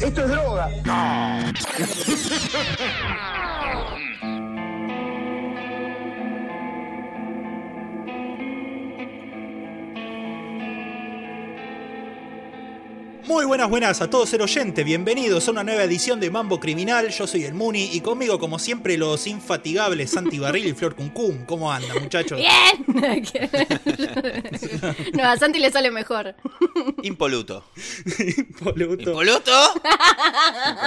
Esto es droga. Muy buenas, buenas a todos el oyente, bienvenidos a una nueva edición de Mambo Criminal, yo soy el Muni y conmigo como siempre los infatigables Santi Barril y Flor Cuncum. ¿Cómo andan muchachos? ¡Bien! no, a Santi le sale mejor. Impoluto. Impoluto. ¿Impoluto?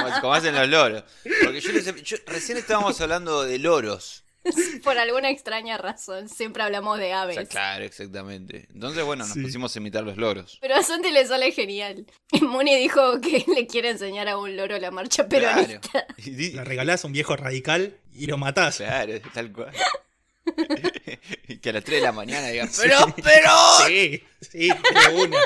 como, como hacen los loros. Porque yo, les- yo- recién estábamos hablando de loros. Por alguna extraña razón, siempre hablamos de O aves. sea, claro, exactamente. Entonces, bueno, nos Sí. pusimos a imitar los loros. Pero a Santi le sale genial. Y Muni dijo que le quiere enseñar a un loro la marcha Claro. peronista. Y di- Le regalás a un viejo radical y lo matás. Claro, tal cual. y que a las 3 de la mañana digan, ¡Pero, pero! Sí, sí, de una.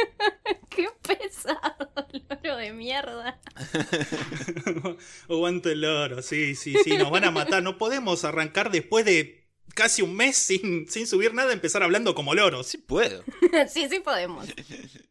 ¡Qué pesado, loro de mierda! Aguante el loro, sí, sí, sí, nos van a matar. No podemos arrancar después de casi un mes sin, sin subir nada, empezar hablando como loros. Sí puedo. sí, sí podemos.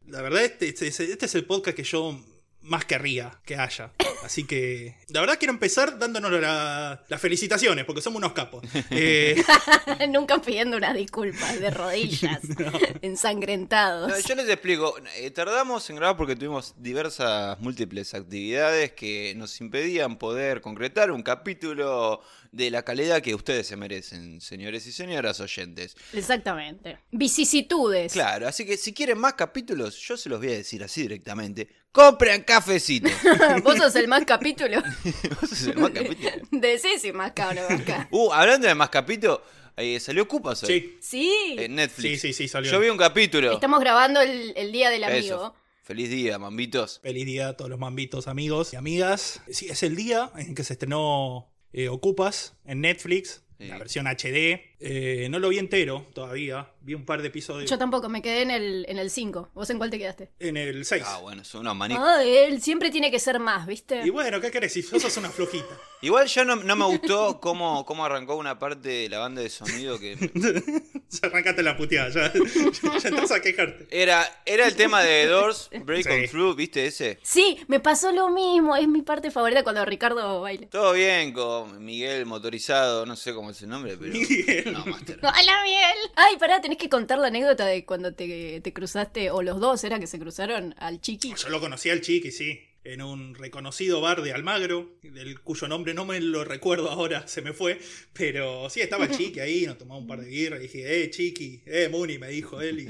La verdad, este, este- este es el podcast que yo más querría que haya. Así que, la verdad, quiero empezar dándonos la- las felicitaciones, porque somos unos capos. Eh, Nunca pidiendo unas disculpas de rodillas, ensangrentados. No, yo les explico. eh, tardamos en grabar porque tuvimos diversas múltiples actividades que nos impedían poder concretar un capítulo de la calidad que ustedes se merecen, señores y señoras oyentes. Exactamente. Vicisitudes. Claro, así que si quieren más capítulos, yo se los voy a decir así directamente. ¡Compren cafecito! Vos sos el más capítulo. Vos sos el más capítulo. Decís si más cabrón acá. Uh, hablando de más capítulo, eh, salió Cupas hoy. sí, Sí. En Netflix. sí, sí, sí, salió. Yo vi un capítulo. Estamos grabando el, el día del Eso. amigo. Feliz día, mambitos. Feliz día a todos los mambitos, amigos y amigas. Sí, es el día en que se estrenó eh, Ocupas en Netflix, Sí. la versión HD. Eh, no lo vi entero todavía, vi un par de episodios. Yo tampoco, me quedé en el en el 5. ¿Vos en cuál te quedaste? En el 6. Ah, bueno, son unos manijos. Ah, él siempre tiene que ser más, ¿viste? Y bueno, ¿qué querés? Si vos sos una flojita. Igual ya no, no me gustó cómo, cómo arrancó una parte de la banda de sonido que... ya arrancaste la puteada, ya, ya, ya estás a quejarte. Era, era el tema de Doors, Break Sí. On Through, ¿viste ese? Sí, me pasó lo mismo. Es mi parte favorita cuando Ricardo baila. Todo bien con Miguel motorizado, no sé cómo es el nombre, pero... Miguel. No, Master. ¡Hola, Miguel! Ay, pará, tenés que contar la anécdota de cuando te, te cruzaste, o los dos era que se cruzaron al chiqui. Yo lo conocí al chiqui, sí. En un reconocido bar de Almagro, del cuyo nombre no me lo recuerdo ahora, se me fue. Pero sí, estaba el chiqui ahí, nos tomamos un par de birras y dije, eh, chiqui, eh, Muni, me dijo él. Y,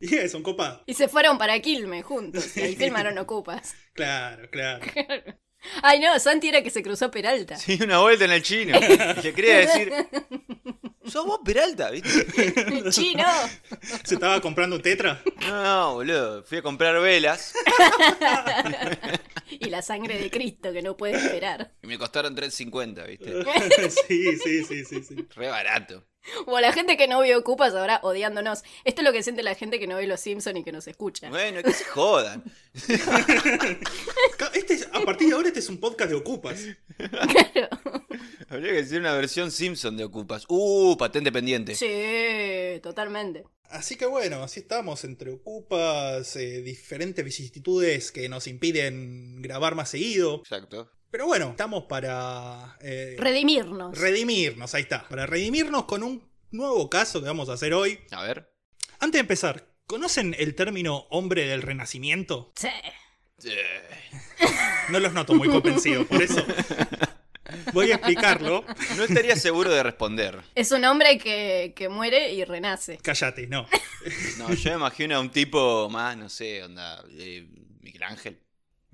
y eso, un copado. Y se fueron para Quilme juntos. Y ahí filmaron Ocupas. Claro, claro. Ay, no, Santi era que se cruzó Peralta. Sí, una vuelta en el chino. Le quería decir... ¿Sos vos Peralta, viste? ¡Chino! ¿Se estaba comprando un tetra? No, boludo. Fui a comprar velas Y la sangre de Cristo que no puede esperar. y me costaron 3.50, viste. sí, sí, sí, sí, sí. Re barato. O la gente que no vio Ocupas ahora odiándonos. Esto es lo que siente la gente que no ve Los Simpsons y que nos escucha. Bueno, que se jodan. Este es- a partir de ahora este es un podcast de Ocupas. Claro. Habría que hacer una versión Simpson de Ocupas. Uh, patente pendiente. Sí, totalmente. Así que bueno, así estamos entre Ocupas, eh, diferentes vicisitudes que nos impiden grabar más seguido. Exacto. Pero bueno, estamos para eh, Redimirnos. redimirnos, ahí está. Para redimirnos con un nuevo caso que vamos a hacer hoy. A ver. Antes de empezar, ¿conocen el término hombre del renacimiento? Sí. No los noto muy convencidos, por eso voy a explicarlo. No estaría seguro de responder. Es un hombre que, que muere y renace. Cállate, no. No, yo me imagino a un tipo más, no sé, onda. eh, Miguel Ángel.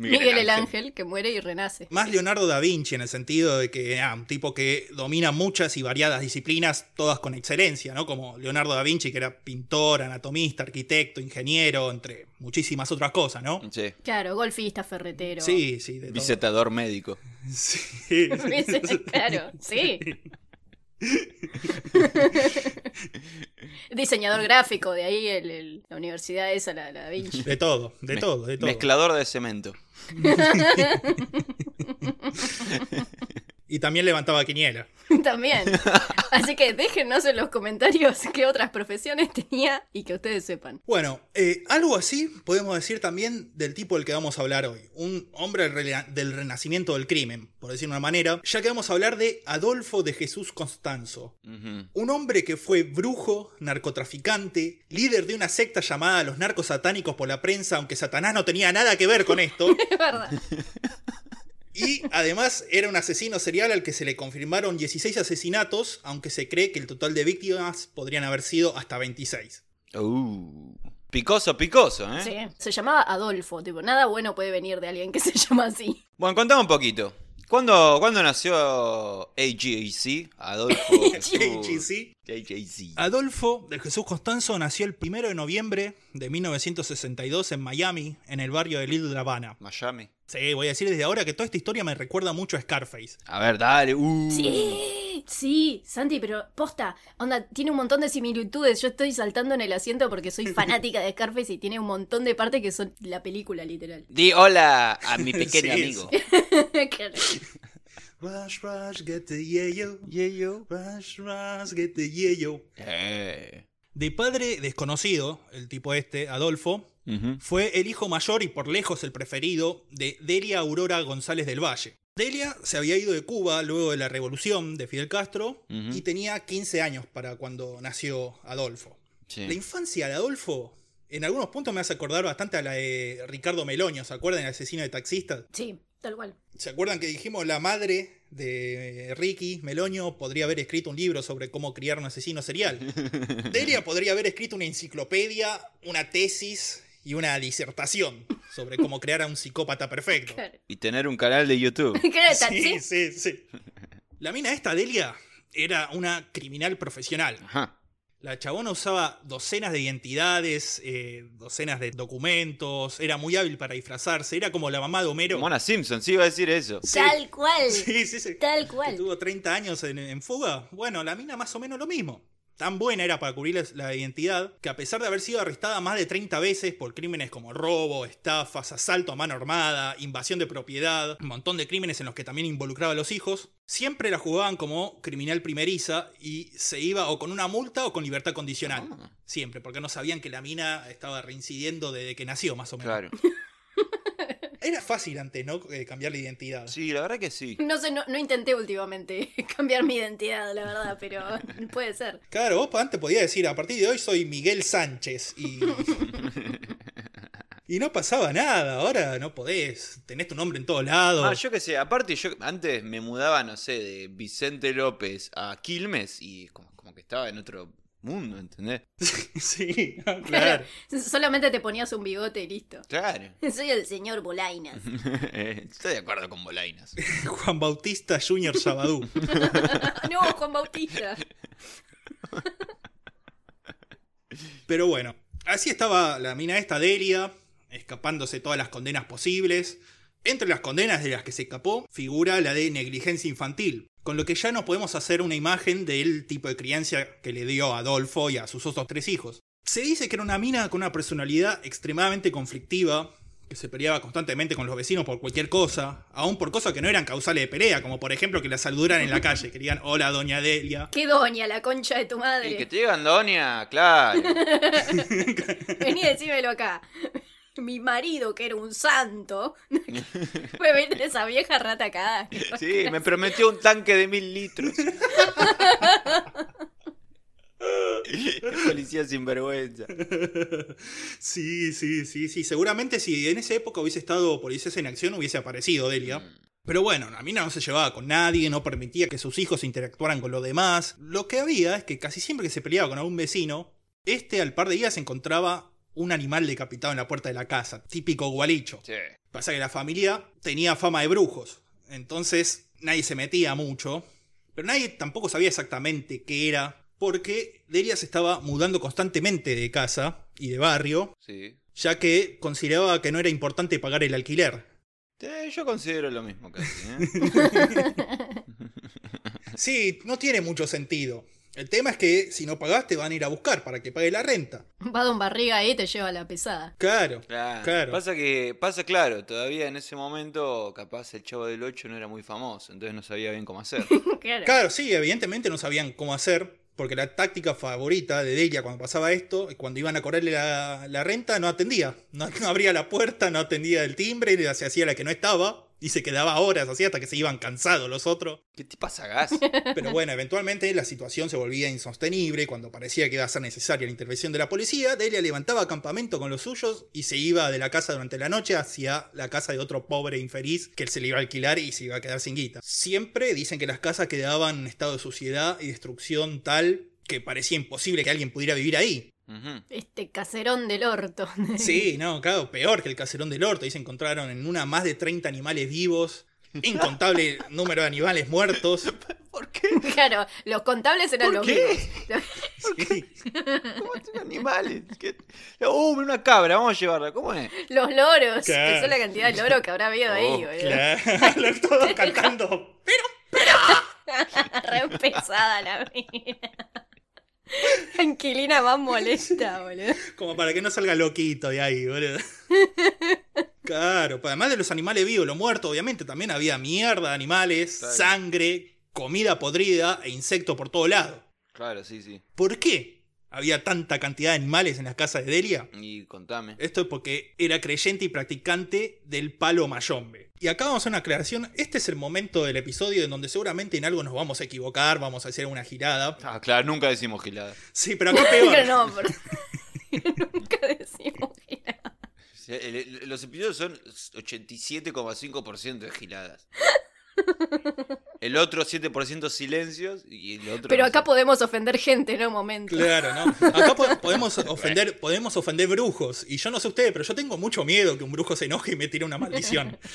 Miguel el Ángel, que muere y renace. Más Leonardo da Vinci en el sentido de que ah, un tipo que domina muchas y variadas disciplinas, todas con excelencia, ¿no? Como Leonardo da Vinci, que era pintor, anatomista, arquitecto, ingeniero, entre muchísimas otras cosas, ¿no? Sí. Claro, golfista, ferretero. Sí, sí, de. Visitador médico. Sí. claro, sí. Diseñador gráfico, de ahí el- el- la universidad esa, la, la Vinci. De todo, de Me- todo, de todo. Mezclador de cemento. Y también levantaba quiniela. También. Así que déjennos en los comentarios qué otras profesiones tenía y que ustedes sepan. Bueno, eh, algo así podemos decir también del tipo del que vamos a hablar hoy. Un hombre del renacimiento del crimen, por decir de una manera, ya que vamos a hablar de Adolfo de Jesús Constanzo. Un hombre que fue brujo, narcotraficante, líder de una secta llamada los narcos satánicos por la prensa, aunque Satanás no tenía nada que ver con esto. Es verdad. Y además era un asesino serial al que se le confirmaron 16 asesinatos, aunque se cree que el total de víctimas podrían haber sido hasta 26. Uh, picoso, picoso, ¿eh? Sí. Se llamaba Adolfo, tipo, nada bueno puede venir de alguien que se llama así. Bueno, contame un poquito. ¿Cuándo, ¿cuándo nació AJC? Adolfo. AJC. AJC. Adolfo de Jesús Constanzo nació el 1 de noviembre de 1962 en Miami, en el barrio de Little Havana. Miami. Sí, voy a decir desde ahora que toda esta historia me recuerda mucho a Scarface. A ver, dale. Uh. Sí, sí, Santi, pero posta, onda, tiene un montón de similitudes. Yo estoy saltando en el asiento porque soy fanática de Scarface y tiene un montón de partes que son la película, literal. Di hola a mi pequeño Sí, amigo. Rush, rush, get the yayo. Yeyo. Rush, rush, get the yayo. Eh. De padre desconocido, el tipo este, Adolfo, Fue el hijo mayor y por lejos el preferido de Delia Aurora González del Valle. Delia se había ido de Cuba luego de la revolución de Fidel Castro y tenía 15 años para cuando nació Adolfo. Sí. La infancia de Adolfo, en algunos puntos me hace acordar bastante a la de Ricardo Meloño, ¿se acuerdan? El asesino de taxistas. Sí, tal cual. ¿Se acuerdan que dijimos la madre de Ricky Meloño podría haber escrito un libro sobre cómo criar un asesino serial? Delia podría haber escrito una enciclopedia, una tesis y una disertación sobre cómo crear a un psicópata perfecto. Claro. Y tener un canal de YouTube. Sí, sí, sí. La mina esta, Delia, era una criminal profesional. Ajá. La chabona usaba docenas de identidades, eh, docenas de documentos, era muy hábil para disfrazarse, era como la mamá de Homero. Mona Simpson, sí iba a decir eso. Sí. Tal cual. Sí, sí, sí. Tal cual. tuvo 30 años en, en fuga. Bueno, la mina más o menos lo mismo. Tan buena era para cubrir la identidad que a pesar de haber sido arrestada más de 30 veces por crímenes como robo, estafas, asalto a mano armada, invasión de propiedad, un montón de crímenes en los que también involucraba a los hijos, siempre la jugaban como criminal primeriza y se iba o con una multa o con libertad condicional. Ah. Siempre, porque no sabían que la mina estaba reincidiendo desde que nació, más o menos. Claro. Era fácil antes, ¿no? Eh, cambiar la identidad. Sí, la verdad que sí. No sé, no, no intenté últimamente cambiar mi identidad, la verdad, pero puede ser. Claro, vos antes podías decir, a partir de hoy soy Miguel Sánchez y... y no pasaba nada, ahora no podés, tenés tu nombre en todos lados. Ah, yo qué sé, aparte yo antes me mudaba, no sé, de Vicente López a Quilmes y como, como que estaba en otro mundo, ¿entendés? Sí, claro. Solamente te ponías un bigote y listo. Claro. Soy el señor Bolainas. Estoy de acuerdo con Bolainas. Juan Bautista Junior Sabadú. no, Juan Bautista. Pero bueno, así estaba la mina esta Delia, escapándose todas las condenas posibles. Entre las condenas de las que se escapó figura la de negligencia infantil, con lo que ya no podemos hacer una imagen del tipo de crianza que le dio a Adolfo y a sus otros tres hijos. Se dice que era una mina con una personalidad extremadamente conflictiva, que se peleaba constantemente con los vecinos por cualquier cosa, aún por cosas que no eran causales de pelea, como por ejemplo que la saludaran en la calle, que digan hola doña Delia. Qué doña, la concha de tu Y que madre. te digan Doña, claro. Vení, decímelo acá. Mi marido, que era un santo, fue ver esa vieja rata acá. Sí, me prometió un tanque de mil litros. Policía sinvergüenza. Sí, sí, sí, sí. Seguramente si en esa época hubiese estado Policías en Acción hubiese aparecido Delia. Pero bueno, la mina no se llevaba con nadie, no permitía que sus hijos interactuaran con los demás. Lo que había es que casi siempre que se peleaba con algún vecino, este al par de días encontraba un animal decapitado en la puerta de la casa, típico gualicho. Sí. Pasa que la familia tenía fama de brujos, entonces nadie se metía mucho, pero nadie tampoco sabía exactamente qué era, porque Delia se estaba mudando constantemente de casa y de barrio, Sí. ya que consideraba que no era importante pagar el alquiler. Eh, yo considero lo mismo casi, ¿eh? Sí, no tiene mucho sentido. El tema es que si no pagás te van a ir a buscar para que pague la renta. Va Don Barriga ahí y te lleva la pesada. Claro, Claro. claro. Pasa que, pasa claro, todavía en ese momento capaz el chavo del 8 no era muy famoso, entonces no sabía bien cómo hacer. Claro. Claro, sí, evidentemente no sabían cómo hacer, porque la táctica favorita de Delia cuando pasaba esto, cuando iban a cobrarle la, la renta, no atendía. No, no abría la puerta, no atendía el timbre, se hacía la que no estaba, y se quedaba horas así hasta que se iban cansados los otros. ¿Qué te pasa, gas? Pero bueno, eventualmente la situación se volvía insostenible cuando parecía que iba a ser necesaria la intervención de la policía. Delia levantaba campamento con los suyos y se iba de la casa durante la noche hacia la casa de otro pobre infeliz que él se le iba a alquilar y se iba a quedar sin guita. Siempre dicen que las casas quedaban en estado de suciedad y destrucción tal que parecía imposible que alguien pudiera vivir ahí. Este caserón del orto. Sí, no, claro, peor que el caserón del orto. Ahí se encontraron en una más de 30 animales vivos, incontable número de animales muertos. ¿Por qué? Claro, los contables eran ¿Por los qué? vivos. Sí. ¿Cómo tiene animales? ¿Qué? Uh, una cabra, vamos a llevarla. ¿Cómo es? Los loros, Claro. que son la cantidad de loros que habrá habido ahí, Oh, boludo. Claro, todos cantando. Re pesada la mina. Anquilina más molesta, boludo. Como para que no salga loquito de ahí, boludo. Claro, pues además de los animales vivos, lo muerto, obviamente, también había mierda de animales, Claro. sangre, comida podrida e insectos por todo lado. Claro, sí, sí. ¿Por qué había tanta cantidad de animales en las casas de Delia? Y contame. Esto es porque era creyente y practicante del palo mayombe. Y acá vamos a hacer una aclaración. Este es el momento del episodio en donde seguramente en algo nos vamos a equivocar, vamos a hacer una girada. Ah, claro, nunca decimos gilada. Sí, pero acá peor. no, pero... Nunca decimos el- los episodios son 87,5% de giladas. El otro 7% silencios y el otro. Pero no acá sé. podemos ofender gente en un momento. Claro, ¿no? Acá po- podemos ofender, podemos ofender brujos. Y yo no sé ustedes, pero yo tengo mucho miedo que un brujo se enoje y me tire una maldición.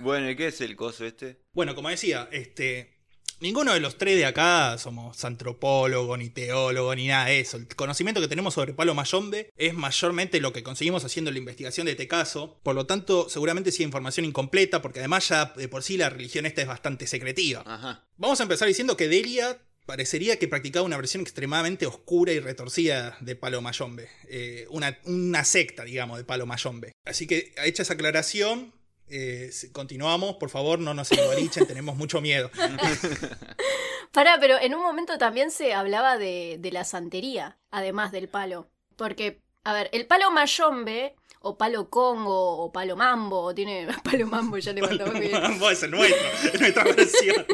Bueno, ¿y qué es el coso este? Bueno, como decía, este. Ninguno de los tres de acá somos antropólogos, ni teólogos, ni nada de eso. El conocimiento que tenemos sobre Palo Mayombe es mayormente lo que conseguimos haciendo la investigación de este caso. Por lo tanto, seguramente sí información incompleta, porque además ya de por sí la religión esta es bastante secretiva. Ajá. Vamos a empezar diciendo que Delia parecería que practicaba una versión extremadamente oscura y retorcida de Palo Mayombe. Eh, una, una secta, digamos, de Palo Mayombe. Así que, hecha esa aclaración, eh, continuamos. Por favor, no nos embolichen, tenemos mucho miedo. Pará, pero en un momento también se hablaba de, de la santería, además del palo. Porque, a ver, el palo mayombe, o palo congo, o palo mambo, o tiene palo mambo, ya le mandamos bien. Vos es el nuestro, es nuestra versión.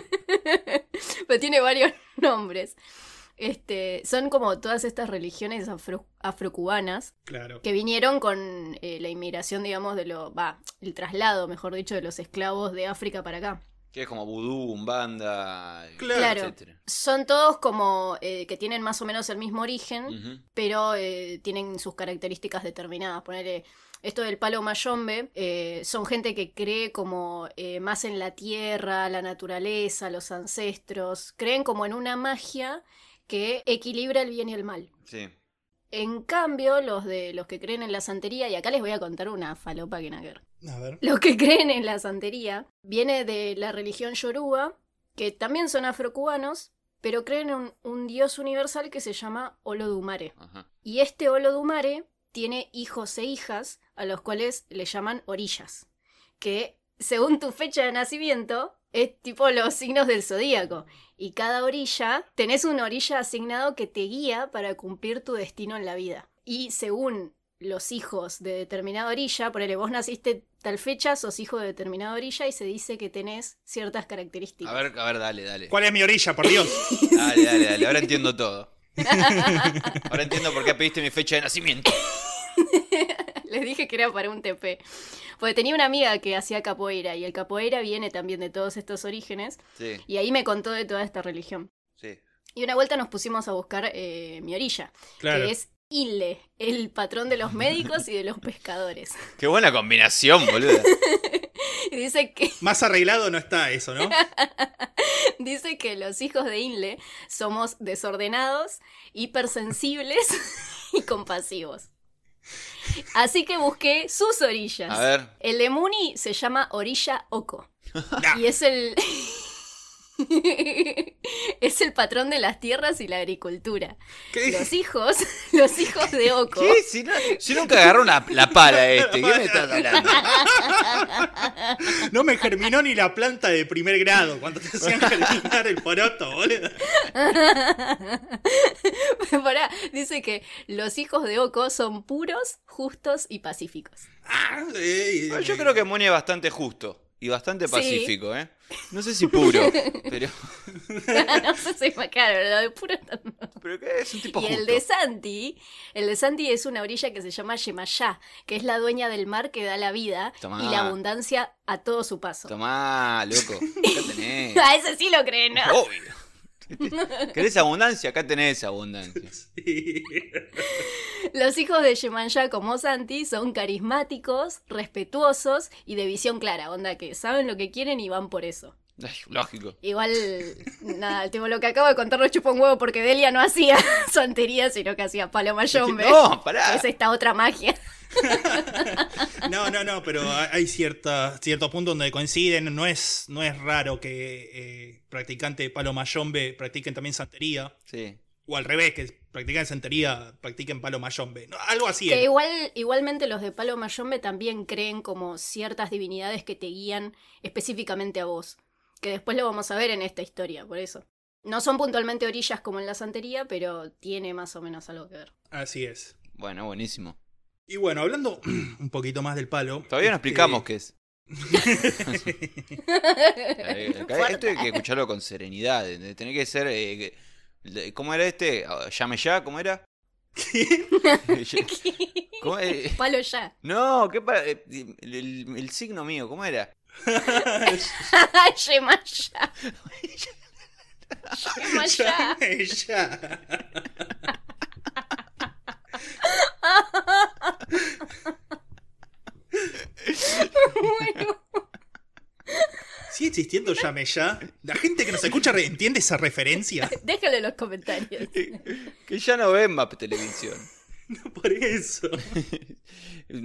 pero tiene varios nombres. Este, son como todas estas religiones afro- afrocubanas Claro. que vinieron con eh, la inmigración, digamos, de lo, va, el traslado, mejor dicho, de los esclavos de África para acá. Que es como vudú, umbanda, Claro. etcétera. Son todos como eh, que tienen más o menos el mismo origen, pero eh, tienen sus características determinadas. Ponerle esto del palo mayombe, eh, son gente que cree como eh, más en la tierra, la naturaleza, los ancestros, creen como en una magia que equilibra el bien y el mal. Sí. En cambio, los de los que creen en la santería, y acá les voy a contar una falopa que ver. A ver. Los que creen en la santería viene de la religión yoruba, que también son afrocubanos, pero creen en un, un dios universal que se llama Olodumare. Ajá. Y este Olodumare tiene hijos e hijas a los cuales le llaman orillas, que según tu fecha de nacimiento es tipo los signos del zodíaco. Y cada orilla, tenés una orilla asignado que te guía para cumplir tu destino en la vida. Y según los hijos de determinada orilla, ponele, vos naciste tal fecha, sos hijo de determinada orilla y se dice que tenés ciertas características. A ver, a ver, dale, dale. ¿Cuál es mi orilla, por Dios? Dale, dale, dale. Ahora entiendo todo. Ahora entiendo por qué pediste mi fecha de nacimiento. Les dije que era para un TP. Porque tenía una amiga que hacía capoeira y el capoeira viene también de todos estos orígenes Sí, y ahí me contó de toda esta religión. sí. Y una vuelta nos pusimos a buscar eh, mi orilla, Claro. que es Inle, el patrón de los médicos y de los pescadores. Qué buena combinación, boludo. Dice que, Más arreglado no está eso, ¿no? dice que los hijos de Inle somos desordenados, hipersensibles y compasivos. Así que busqué sus orillas. A ver. El de Muni se llama Orilla Oko. Nah. Y es el. es el patrón de las tierras y la agricultura. ¿Qué? Los hijos, los hijos de Oko. ¿Qué? Si, no- si nunca agarró una- la pala este, ¿qué me estás hablando? No me germinó ni la planta de primer grado cuando te hacían germinar el poroto, boludo. Pará, dice que los hijos de Oko son puros, justos y pacíficos. Ah, eh, Bueno, Yo creo que Moni es bastante justo y bastante Sí. pacífico, ¿eh? No sé si puro, pero, no sé si me claro, lo de puro no. pero que es un tipo Y justo. el de Santi, el de Santi es una orilla que se llama Yemayá, que es la dueña del mar que da la vida Tomá. y la abundancia a todo su paso. Tomá, loco, tenés. A ese sí lo creen, ¿no? Obvio. ¿Querés abundancia? Acá tenés abundancia. sí. Los hijos de Yemayá como Santi son carismáticos, respetuosos y de visión clara, onda que saben lo que quieren y van por eso. Ay, lógico. Igual, nada, tipo, lo que acabo de contar no chupa un huevo porque Delia no hacía santería, sino que hacía palo mayombe. No, pará. Es esta otra magia. No, no, no, pero hay cierta, cierto punto donde coinciden. No es, no es raro que eh, practicantes de palo mayombe practiquen también santería. Sí. O al revés, que practican santería, practiquen palo mayombe. No, algo así. Que es. igual, igualmente los de palo mayombe también creen como ciertas divinidades que te guían específicamente a vos. Que después lo vamos a ver en esta historia, por eso. No son puntualmente orillas como en la santería, pero tiene más o menos algo que ver. Así es. Bueno, buenísimo. Y bueno, hablando un poquito más del palo. Todavía no este, explicamos qué es. Eh, Fuerte. Esto hay que escucharlo con serenidad. Tiene que ser. eh, ¿Cómo era este? Ah, Llame ya, ¿cómo era? ¿Cómo, eh, Palo ya. No, ¿qué para.? eh, El, el- el signo mío, ¿cómo era? Llame ya. Bueno, Sigue existiendo llame ya. La gente que nos escucha entiende esa referencia. déjalo en los comentarios. Que ya no ven más televisión. No por eso.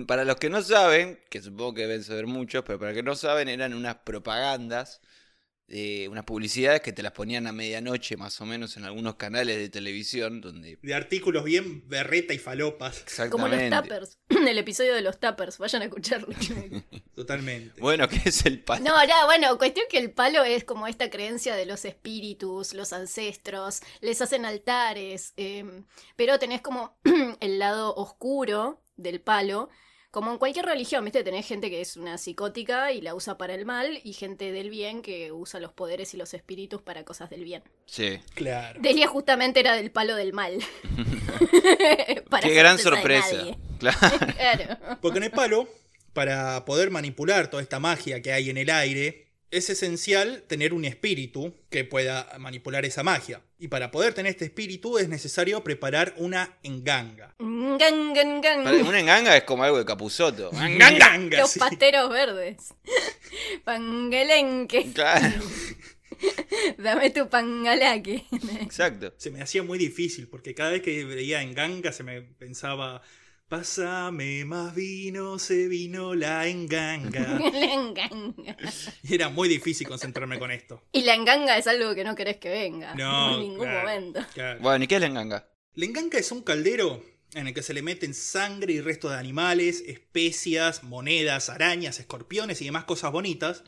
Para los que no saben, que supongo que deben saber muchos, pero para los que no saben, eran unas propagandas, eh, unas publicidades que te las ponían a medianoche más o menos en algunos canales de televisión, donde De artículos bien berreta y falopas. Como los exactamente. tappers. El episodio de los tappers. Vayan a escucharlo. Totalmente. Bueno, ¿qué es el palo? No, ya, bueno, cuestión que el palo es como esta creencia de los espíritus, los ancestros, les hacen altares, eh, pero tenés como el lado oscuro del palo, como en cualquier religión, ¿viste? Tenés gente que es una psicótica y la usa para el mal, y gente del bien que usa los poderes y los espíritus para cosas del bien. Sí. Claro. Delia justamente era del palo del mal. Para Qué gran sorpresa. Claro. Claro. Porque en el palo, para poder manipular toda esta magia que hay en el aire, es esencial tener un espíritu que pueda manipular esa magia. Y para poder tener este espíritu es necesario preparar una enganga. Gan, gan, gan. Para- Una enganga es como algo de capuzoto. Enganga, Los sí. pasteros verdes. Pangelenque. Claro, Dame tu pangalaque. exacto. Se me hacía muy difícil porque cada vez que veía enganga se me pensaba, pásame más vino, se vino la enganga. La enganga. Y era muy difícil concentrarme con esto. Y la enganga es algo que no querés que venga. No, En ningún claro, momento. claro. Bueno, ¿y qué es la enganga? La enganga es un caldero en el que se le meten sangre y restos de animales, especias, monedas, arañas, escorpiones y demás cosas bonitas.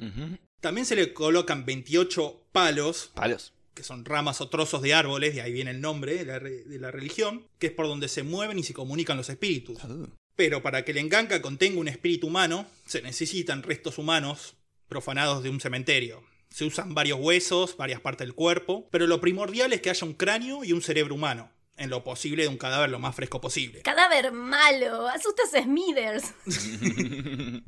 También se le colocan 28 palos, Palos. Que son ramas o trozos de árboles, de ahí viene el nombre de la, de la religión, que es por donde se mueven y se comunican los espíritus. Pero para que la enganga contenga un espíritu humano, se necesitan restos humanos profanados de un cementerio. Se usan varios huesos, varias partes del cuerpo, pero lo primordial es que haya un cráneo y un cerebro humano, en lo posible de un cadáver lo más fresco posible. Cadáver malo. Asustas a Smithers.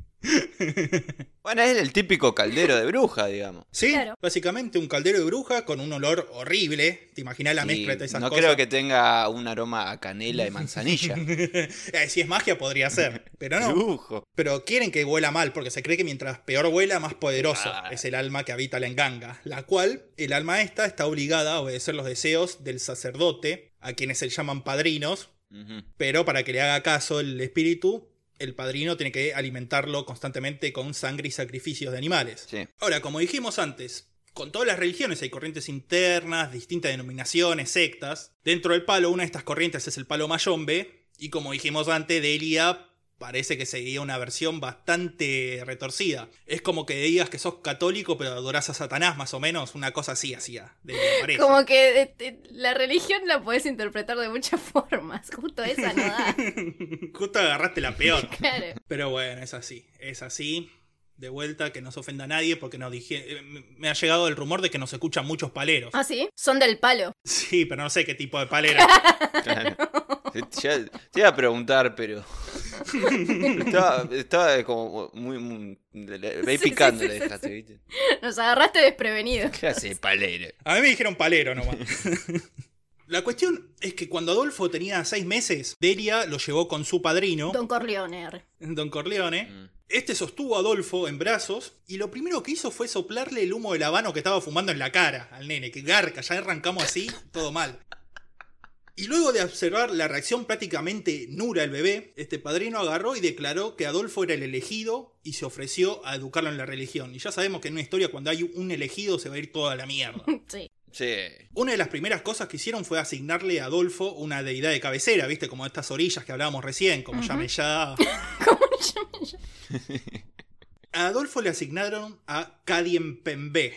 Bueno, es el típico caldero de bruja, digamos. Sí, Claro. básicamente un caldero de bruja con un olor horrible. ¿Te imaginas la Sí, mezcla de todas esas no cosas? creo que tenga un aroma a canela y manzanilla. Eh, si es magia podría ser, pero no. Lujo. Pero quieren que huela mal, porque se cree que mientras peor huela, más poderoso Ah. es el alma que habita la enganga. La cual, el alma esta está obligada a obedecer los deseos del sacerdote, a quienes se llaman padrinos, pero para que le haga caso el espíritu, el padrino tiene que alimentarlo constantemente con sangre y sacrificios de animales. Sí. Ahora, como dijimos antes, con todas las religiones hay corrientes internas, distintas denominaciones, sectas. Dentro del palo, una de estas corrientes es el palo mayombe, y como dijimos antes, Delia parece que seguía una versión bastante retorcida. Es como que digas que sos católico pero adorás a Satanás, más o menos, una cosa así hacía. Como que la religión la puedes interpretar de muchas formas. Justo esa no da. Justo agarraste la peor. Claro. Pero bueno, es así, es así. De vuelta, que no se ofenda a nadie, porque nos dije, eh, me ha llegado el rumor de que nos escuchan muchos paleros. Ah, sí. Son del palo. Sí, pero no sé qué tipo de palera. Claro. Ya- te iba a preguntar, pero. estaba, estaba como muy. muy Sí, sí, picando sí, dejaste. ¿viste? Nos agarraste desprevenidos. ¿Qué hace palero? A mí me dijeron palero nomás. La cuestión es que cuando Adolfo tenía seis meses, Delia lo llevó con su padrino, Don Corleone. Don Corleone. Mm. Este sostuvo a Adolfo en brazos y lo primero que hizo fue soplarle el humo del habano que estaba fumando en la cara al nene, que garca, ya arrancamos así, todo mal. Y luego de observar la reacción prácticamente nura del bebé, este padrino agarró y declaró que Adolfo era el elegido y se ofreció a educarlo en la religión. Y ya sabemos que en una historia cuando hay un elegido se va a ir toda la mierda. Sí. Sí. Una de las primeras cosas que hicieron fue asignarle a Adolfo una deidad de cabecera, ¿viste? Como estas orillas que hablábamos recién, como llame ya. ¿Cómo llama yo? A Adolfo le asignaron a Cadien Pembe,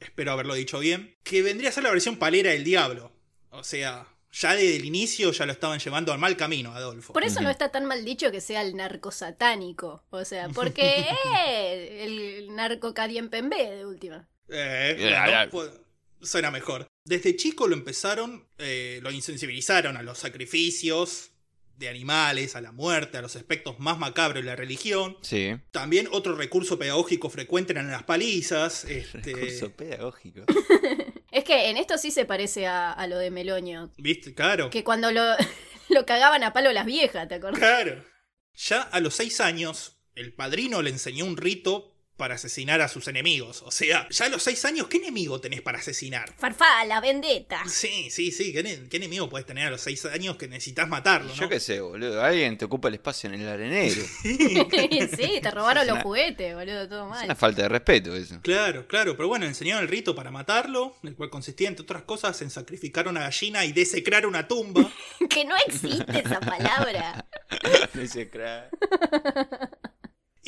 espero haberlo dicho bien, que vendría a ser la versión palera del diablo. O sea, ya desde el inicio ya lo estaban llevando al mal camino, Adolfo. Por eso no está tan mal dicho que sea el narco satánico. O sea, porque eh, el narco Cadien Pembe de última. Eh, suena mejor. Desde chico lo empezaron, eh, lo insensibilizaron a los sacrificios de animales, a la muerte, a los aspectos más macabros de la religión. Sí. También otro recurso pedagógico frecuente eran las palizas. Este, Recurso pedagógico. Es que en esto sí se parece a, a lo de Melonio. ¿Viste? Claro. Que cuando lo, lo cagaban a palo las viejas, ¿te acordás? Claro. Ya a los seis años, el padrino le enseñó un rito para asesinar a sus enemigos. O sea, ya a los seis años, ¿qué enemigo tenés para asesinar? Farfala, vendetta. Sí, sí, sí. ¿Qué, qué enemigo puedes tener a los seis años que necesitas matarlo? Yo ¿no? qué sé, boludo. Alguien te ocupa el espacio en el arenero. sí, te robaron Es los una- juguetes, boludo, todo Es mal. una falta de respeto eso. Claro, claro, pero bueno, enseñaron el rito para matarlo, el cual consistía, entre otras cosas, en sacrificar una gallina y desecrar una tumba. Que no existe esa palabra. Ese crack.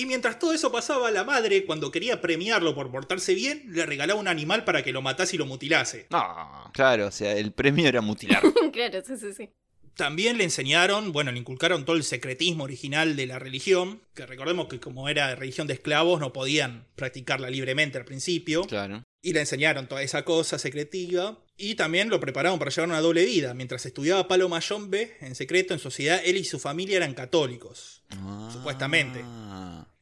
Y mientras todo eso pasaba, la madre, cuando quería premiarlo por portarse bien, le regalaba un animal para que lo matase y lo mutilase. No, claro, o sea, el premio era mutilar. claro, sí, sí, sí. También le enseñaron, bueno, le inculcaron todo el secretismo original de la religión, que recordemos que como era religión de esclavos no podían practicarla libremente al principio, Claro. y le enseñaron toda esa cosa secretiva, y también lo prepararon para llevar una doble vida. Mientras estudiaba Palo Mayombe, en secreto, en sociedad, él y su familia eran católicos. Supuestamente.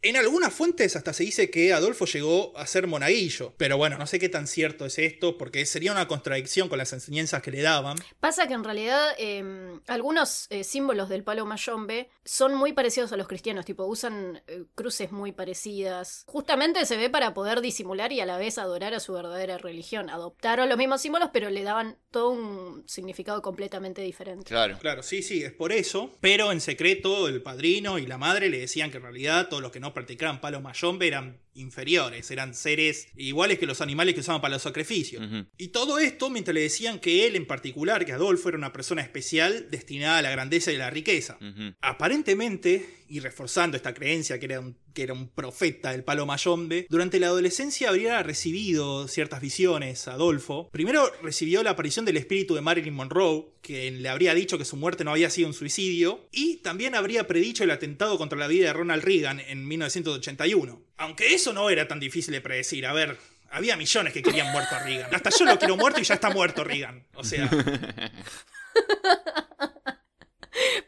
En algunas fuentes hasta se dice que Adolfo llegó a ser monaguillo, pero bueno, no sé qué tan cierto es esto, porque sería una contradicción con las enseñanzas que le daban. Pasa que en realidad eh, algunos eh, símbolos del palo mayombe son muy parecidos a los cristianos, tipo usan eh, cruces muy parecidas. Justamente se ve para poder disimular y a la vez adorar a su verdadera religión. Adoptaron los mismos símbolos, pero le daban todo un significado completamente diferente. Claro. Claro, sí, sí, es por eso. Pero en secreto el padrino y la madre le decían que en realidad todos los que no practicaban palo mayombe eran inferiores, eran seres iguales que los animales que usaban para los sacrificios. Y todo esto mientras le decían que él en particular, que Adolfo era una persona especial destinada a la grandeza y la riqueza. Aparentemente, y reforzando esta creencia que era un, que era un profeta del palo mayombe, durante la adolescencia habría recibido ciertas visiones Adolfo. Primero recibió la aparición del espíritu de Marilyn Monroe, que le habría dicho que su muerte no había sido un suicidio, y también habría predicho el atentado contra la vida de Ronald Reagan en 1981. Aunque eso no era tan difícil de predecir, a ver... Había millones que querían muerto a Reagan. Hasta yo lo quiero muerto y ya está muerto Reagan. O sea,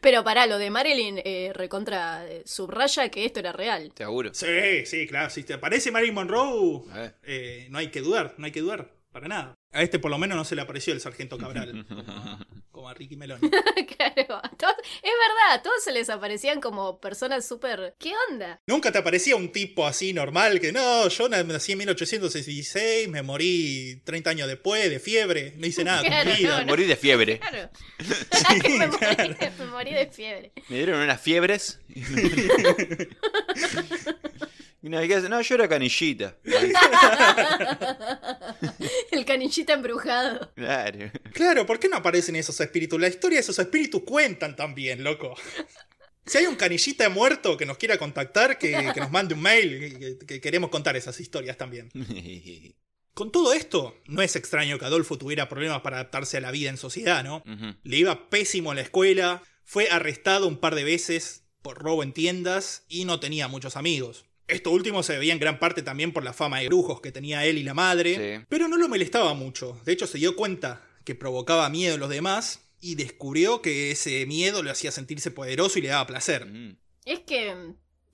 Pero para lo de Marilyn, eh, recontra eh, subraya que esto era real. Te auguro. Sí, sí, claro. Si te aparece Marilyn Monroe, ver. eh, no hay que dudar, no hay que dudar, para nada. A este por lo menos no se le apareció el sargento Cabral, como como a Ricky Meloni. claro, todos- es verdad, a todos se les aparecían como personas súper... ¿Qué onda? Nunca te aparecía un tipo así normal que no, yo na- nací en 1866, me morí 30 años después de fiebre, no hice nada Claro, con mi vida. no, Morí de fiebre. Claro. Sí, me, morí, me morí de fiebre. Me dieron unas fiebres. Mira, ¿qué hace? No, yo era canillita. El canillita embrujado. Claro. Claro, ¿por qué no aparecen esos espíritus? La historia de esos espíritus cuentan también, loco. Si hay un canillita muerto que nos quiera contactar, que, que nos mande un mail, que, que queremos contar esas historias también. Con todo esto, no es extraño que Adolfo tuviera problemas para adaptarse a la vida en sociedad, ¿no? Le iba pésimo en la escuela, fue arrestado un par de veces por robo en tiendas y no tenía muchos amigos. Esto último se debía en gran parte también por la fama de brujos que tenía él y la madre, Sí. pero no lo molestaba mucho. De hecho, se dio cuenta que provocaba miedo en los demás y descubrió que ese miedo lo hacía sentirse poderoso y le daba placer. Mm. Es que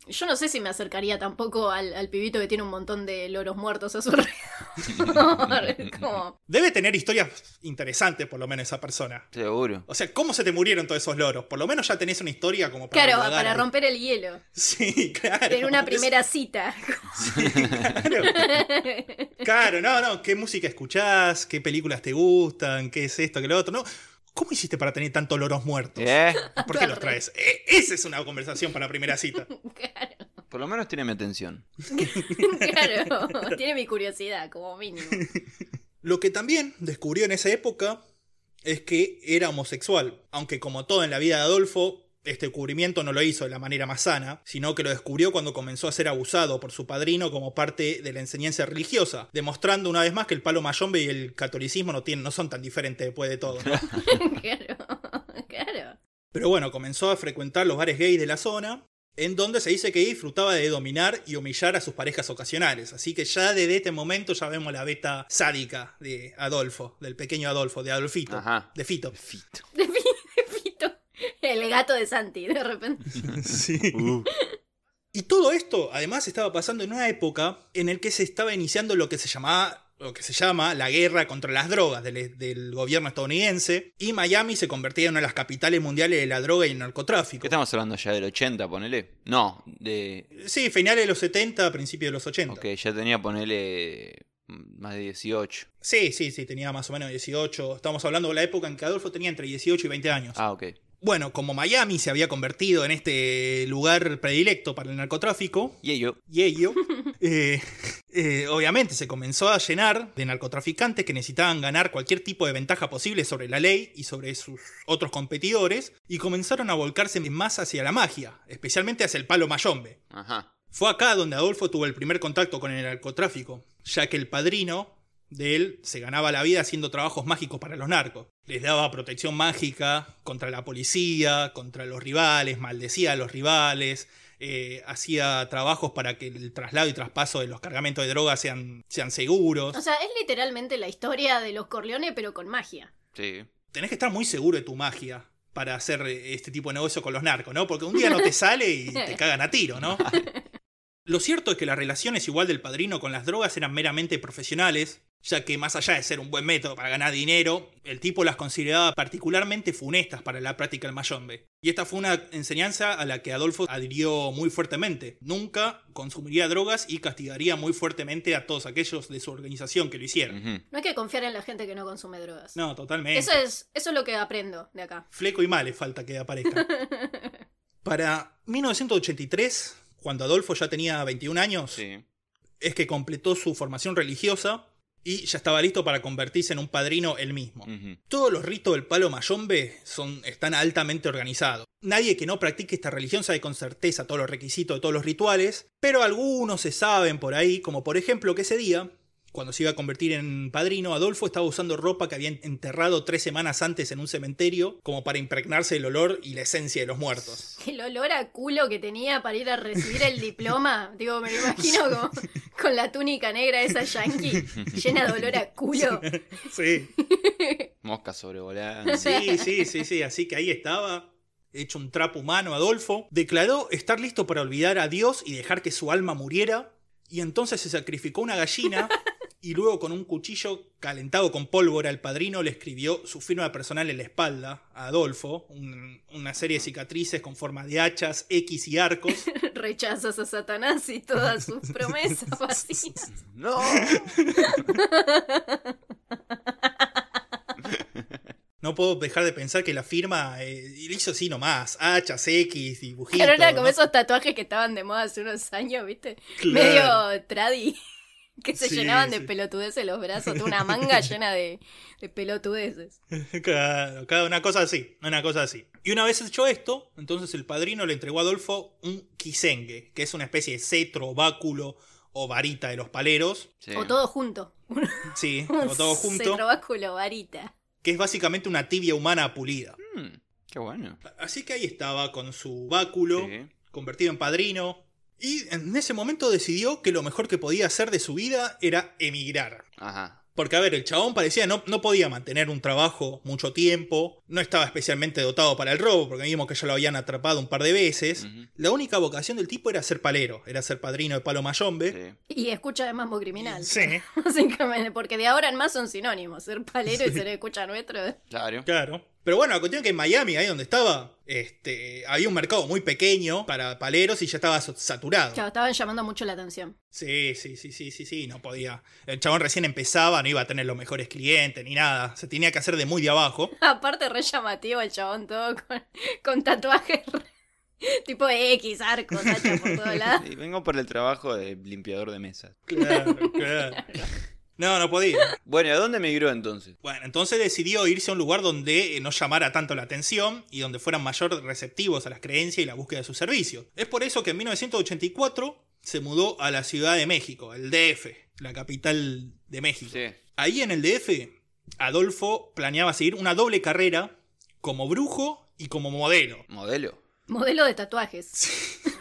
yo no sé si me acercaría tampoco al, al pibito que tiene un montón de loros muertos a su alrededor. Es como, Debe tener historias interesantes, por lo menos, esa persona. Seguro. O sea, ¿cómo se te murieron todos esos loros? Por lo menos ya tenés una historia como para. claro, para romper el hielo. Sí, claro. En una Es- primera cita. Claro. Claro, no, no. ¿Qué música escuchás? ¿Qué películas te gustan? ¿Qué es esto? ¿Qué lo otro? No. ¿Cómo hiciste para tener tantos loros muertos? ¿Eh? ¿Por qué los traes? E- esa es una conversación para la primera cita. claro, Por lo menos tiene mi atención. claro. Tiene mi curiosidad, como mínimo. Lo que también descubrió en esa época es que era homosexual. Aunque como todo en la vida de Adolfo, este descubrimiento no lo hizo de la manera más sana, sino que lo descubrió cuando comenzó a ser abusado por su padrino como parte de la enseñanza religiosa, demostrando una vez más que el palo mayombe y el catolicismo no, tienen, no son tan diferentes después de todo. ¿no? claro, claro. Pero bueno, comenzó a frecuentar los bares gays de la zona, en donde se dice que disfrutaba de dominar y humillar a sus parejas ocasionales. Así que ya desde este momento ya vemos la beta sádica de Adolfo, del pequeño Adolfo, de Adolfito, Ajá. de Fito. Fito. De Fi- de Fito. El gato de Santi, de repente. Sí. Uh. Y todo esto, además, estaba pasando en una época en el que se estaba iniciando lo que se llamaba lo que se llama la guerra contra las drogas del, del gobierno estadounidense y Miami se convertía en una de las capitales mundiales de la droga y el narcotráfico. ¿Qué estamos hablando ya del 80, ponele? No, de... Sí, finales de los 70, principios de los 80. Ok, ya tenía, ponele, mm, más de 18. Sí, sí, sí, tenía más o menos 18. Estamos hablando de la época en que Adolfo tenía entre 18 y 20 años. Ah, ok. Bueno, como Miami se había convertido en este lugar predilecto para el narcotráfico, Y ello. y ello, eh, eh, obviamente se comenzó a llenar de narcotraficantes que necesitaban ganar cualquier tipo de ventaja posible sobre la ley y sobre sus otros competidores, y comenzaron a volcarse más hacia la magia, especialmente hacia el palo mayombe. Ajá. Fue acá donde Adolfo tuvo el primer contacto con el narcotráfico, ya que el padrino de él se ganaba la vida haciendo trabajos mágicos para los narcos. Les daba protección mágica contra la policía, contra los rivales, maldecía a los rivales, eh, hacía trabajos para que el traslado y traspaso de los cargamentos de drogas sean, sean seguros. O sea, es literalmente la historia de los Corleones, pero con magia. Sí. Tenés que estar muy seguro de tu magia para hacer eh, este tipo de negocio con los narcos, ¿no? Porque un día no te sale y te cagan a tiro, ¿no? Lo cierto es que las relaciones igual del padrino con las drogas eran meramente profesionales, ya que más allá de ser un buen método para ganar dinero, el tipo las consideraba particularmente funestas para la práctica del mayombe. Y esta fue una enseñanza a la que Adolfo adhirió muy fuertemente. Nunca consumiría drogas y castigaría muy fuertemente a todos aquellos de su organización que lo hicieran. No hay que confiar en la gente que no consume drogas. No, totalmente. Eso es, eso es lo que aprendo de acá. Fleco y Male falta que aparezca. Para 1983, cuando Adolfo ya tenía 21 años, Sí. es que completó su formación religiosa y ya estaba listo para convertirse en un padrino él mismo. Todos los ritos del palo mayombe son, están altamente organizados. Nadie que no practique esta religión sabe con certeza todos los requisitos de todos los rituales, pero algunos se saben por ahí, como por ejemplo que ese día, cuando se iba a convertir en padrino, Adolfo estaba usando ropa que había enterrado tres semanas antes en un cementerio, como para impregnarse el olor y la esencia de los muertos. El olor a culo que tenía para ir a recibir el diploma, digo, me lo imagino como, con la túnica negra esa yankee, llena de olor a culo. Sí. Mosca sobrevolando. Sí, sí, sí, sí. Así que ahí estaba, hecho un trapo humano, Adolfo. Declaró estar listo para olvidar a Dios y dejar que su alma muriera. Y entonces se sacrificó una gallina y luego con un cuchillo calentado con pólvora el padrino le escribió su firma personal en la espalda a Adolfo, un- una serie de cicatrices con forma de hachas, X y arcos. Rechazas a Satanás y todas sus promesas vacías. ¡No! no puedo dejar de pensar que la firma eh, hizo así nomás, H, X, dibujitos. Claro, era como ¿no? esos tatuajes que estaban de moda hace unos años, ¿viste? Claro. Medio tradi. Que se Sí, llenaban de sí. pelotudeces los brazos, de una manga llena de, de pelotudeces. Claro, cada una cosa así, una cosa así. Y una vez hecho esto, entonces el padrino le entregó a Adolfo un kisengue, que es una especie de cetro, báculo o varita de los paleros. Sí. O todo junto. Sí, Un o todo junto. cetrobáculo varita. Que es básicamente una tibia humana pulida. Mm, qué bueno. Así que ahí estaba con su báculo, Sí. convertido en padrino. Y en ese momento decidió que lo mejor que podía hacer de su vida era emigrar. Ajá. Porque, a ver, el chabón parecía no, no podía mantener un trabajo mucho tiempo, no estaba especialmente dotado para el robo, porque vimos que ya lo habían atrapado un par de veces. La única vocación del tipo era ser palero, era ser padrino de Palo Mayombe. Sí. Y escucha de mambo criminal. Sí, Básicamente, porque de ahora en más son sinónimos. Ser palero y ser escucha nuestro. Claro. claro. Pero bueno, la cuestión es que en Miami, ahí donde estaba, este, había un mercado muy pequeño para paleros y ya estaba saturado. Claro, estaban llamando mucho la atención. Sí, sí, sí, sí, sí, sí, no podía. El chabón recién empezaba, no iba a tener los mejores clientes ni nada. Se tenía que hacer de muy de abajo. Aparte, re llamativo el chabón todo con, con tatuajes tipo X, arcos, H por todos lados. Sí, vengo por el trabajo de limpiador de mesas. Claro, claro. No, no podía. Bueno, ¿y a dónde migró entonces? Bueno, entonces decidió irse a un lugar donde eh, no llamara tanto la atención y donde fueran mayor receptivos a las creencias y la búsqueda de sus servicios. Es por eso que en 1984 se mudó a la Ciudad de México, el DF, la capital de México. Sí. Ahí en el DF, Adolfo planeaba seguir una doble carrera como brujo y como modelo. ¿Modelo? Modelo de tatuajes. Sí,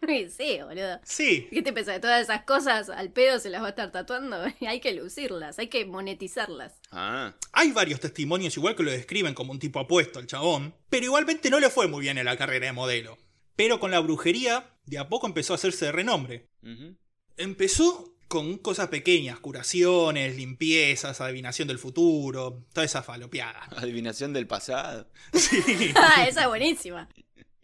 sí, boludo. Sí, ¿Qué te pensás? De todas esas cosas al pedo se las va a estar tatuando. hay que lucirlas, hay que monetizarlas. Ah. hay varios testimonios igual que lo describen como un tipo apuesto al chabón, pero igualmente no le fue muy bien en la carrera de modelo. Pero con la brujería, de a poco empezó a hacerse de renombre. Empezó con cosas pequeñas, curaciones, limpiezas, adivinación del futuro, toda esa falopeada. Adivinación del pasado. Sí. Ah, esa es buenísima.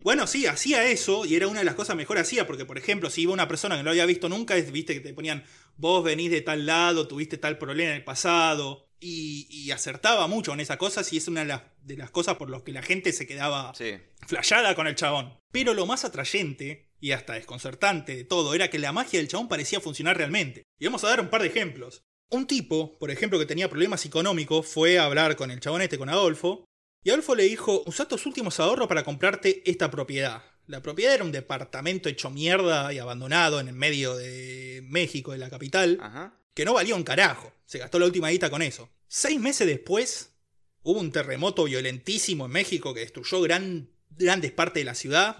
Bueno, sí, hacía eso y era una de las cosas mejor hacía, porque por ejemplo, si iba una persona que no lo había visto nunca, es, viste que te ponían, vos venís de tal lado, tuviste tal problema en el pasado, y, y acertaba mucho en esas cosas y es una de las, de las cosas por las que la gente se quedaba Sí. flayada con el chabón. Pero lo más atrayente y hasta desconcertante de todo era que la magia del chabón parecía funcionar realmente. Y vamos a dar un par de ejemplos. Un tipo, por ejemplo, que tenía problemas económicos, fue a hablar con el chabón este, con Adolfo, y Adolfo le dijo, usa tus últimos ahorros para comprarte esta propiedad. La propiedad era un departamento hecho mierda y abandonado en el medio de México, de la capital, Ajá. que no valía un carajo. Se gastó la última guita con eso. Seis meses después, hubo un terremoto violentísimo en México que destruyó gran- grandes partes de la ciudad.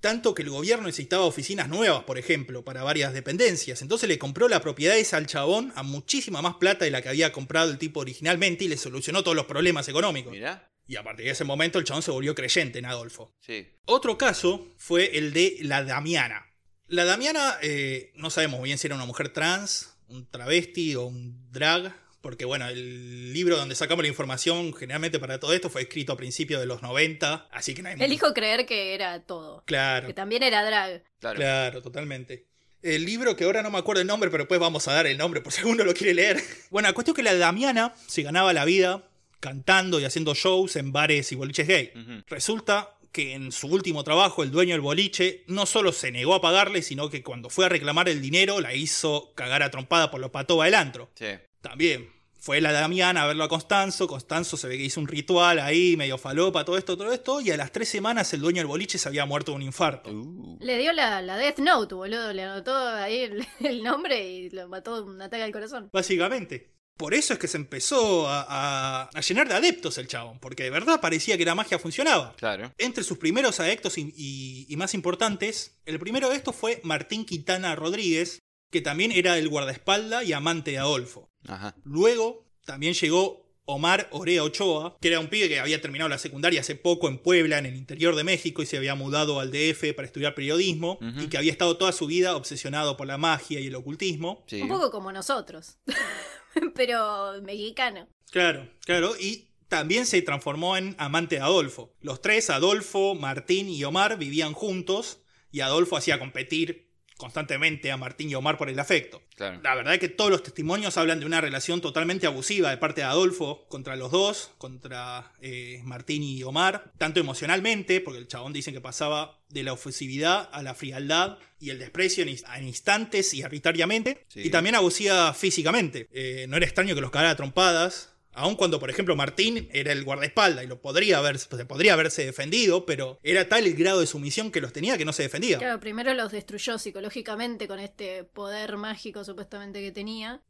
Tanto que el gobierno necesitaba oficinas nuevas, por ejemplo, para varias dependencias. Entonces le compró la propiedad esa al chabón a muchísima más plata de la que había comprado el tipo originalmente y le solucionó todos los problemas económicos. Mirá. Y a partir de ese momento el chabón se volvió creyente en Adolfo. Sí. Otro caso fue el de la Damiana. La Damiana, eh, no sabemos muy bien si era una mujer trans, un travesti o un drag, porque bueno, el libro donde sacamos la información generalmente para todo esto fue escrito a principios de los 90, así que no hay Elijo creer que era todo. Claro, Que también era drag. Claro. claro, totalmente. El libro que ahora no me acuerdo el nombre, pero después vamos a dar el nombre por si alguno lo quiere leer. Bueno, la cuestión es que la Damiana se ganaba la vida cantando y haciendo shows en bares y boliches gay. Resulta que en su último trabajo el dueño del boliche no solo se negó a pagarle, sino que cuando fue a reclamar el dinero la hizo cagar a trompada por los patoba del antro. Sí. También fue la Damiana a verlo a Constanzo, Constanzo se ve que hizo un ritual ahí, medio falopa, todo esto, todo esto, y a las tres semanas el dueño del boliche se había muerto de un infarto. Uh. Le dio la, la Death Note, boludo. Le anotó ahí el, el nombre y lo mató de un ataque al corazón. Básicamente. Por eso es que se empezó a, a- a llenar de adeptos el chabón, porque de verdad parecía que la magia funcionaba. Claro. Entre sus primeros adeptos y, y- y más importantes, el primero de estos fue Martín Quintana Rodríguez, que también era el guardaespalda y amante de Adolfo. Ajá. Luego también llegó Omar Orea Ochoa, que era un pibe que había terminado la secundaria hace poco en Puebla, en el interior de México, y se había mudado al DF para estudiar periodismo, y que había estado toda su vida obsesionado por la magia y el ocultismo. Sí. Un poco como nosotros. Pero mexicano. Claro, claro, y también se transformó en amante de Adolfo. Los tres, Adolfo, Martín y Omar, vivían juntos y Adolfo hacía competir constantemente a Martín y Omar por el afecto. Claro. La verdad es que todos los testimonios hablan de una relación totalmente abusiva de parte de Adolfo contra los dos, contra eh, Martín y Omar, tanto emocionalmente, porque el chabón dice que pasaba de la ofusividad a la frialdad y el desprecio en, ins- en instantes y arbitrariamente, Sí. y también abusiva físicamente. Eh, no era extraño que los cagara trompadas. Aun cuando, por ejemplo, Martín era el guardaespaldas y lo podría haber, se podría haberse defendido, pero era tal el grado de sumisión que los tenía que no se defendía. Claro, primero los destruyó psicológicamente con este poder mágico supuestamente que tenía.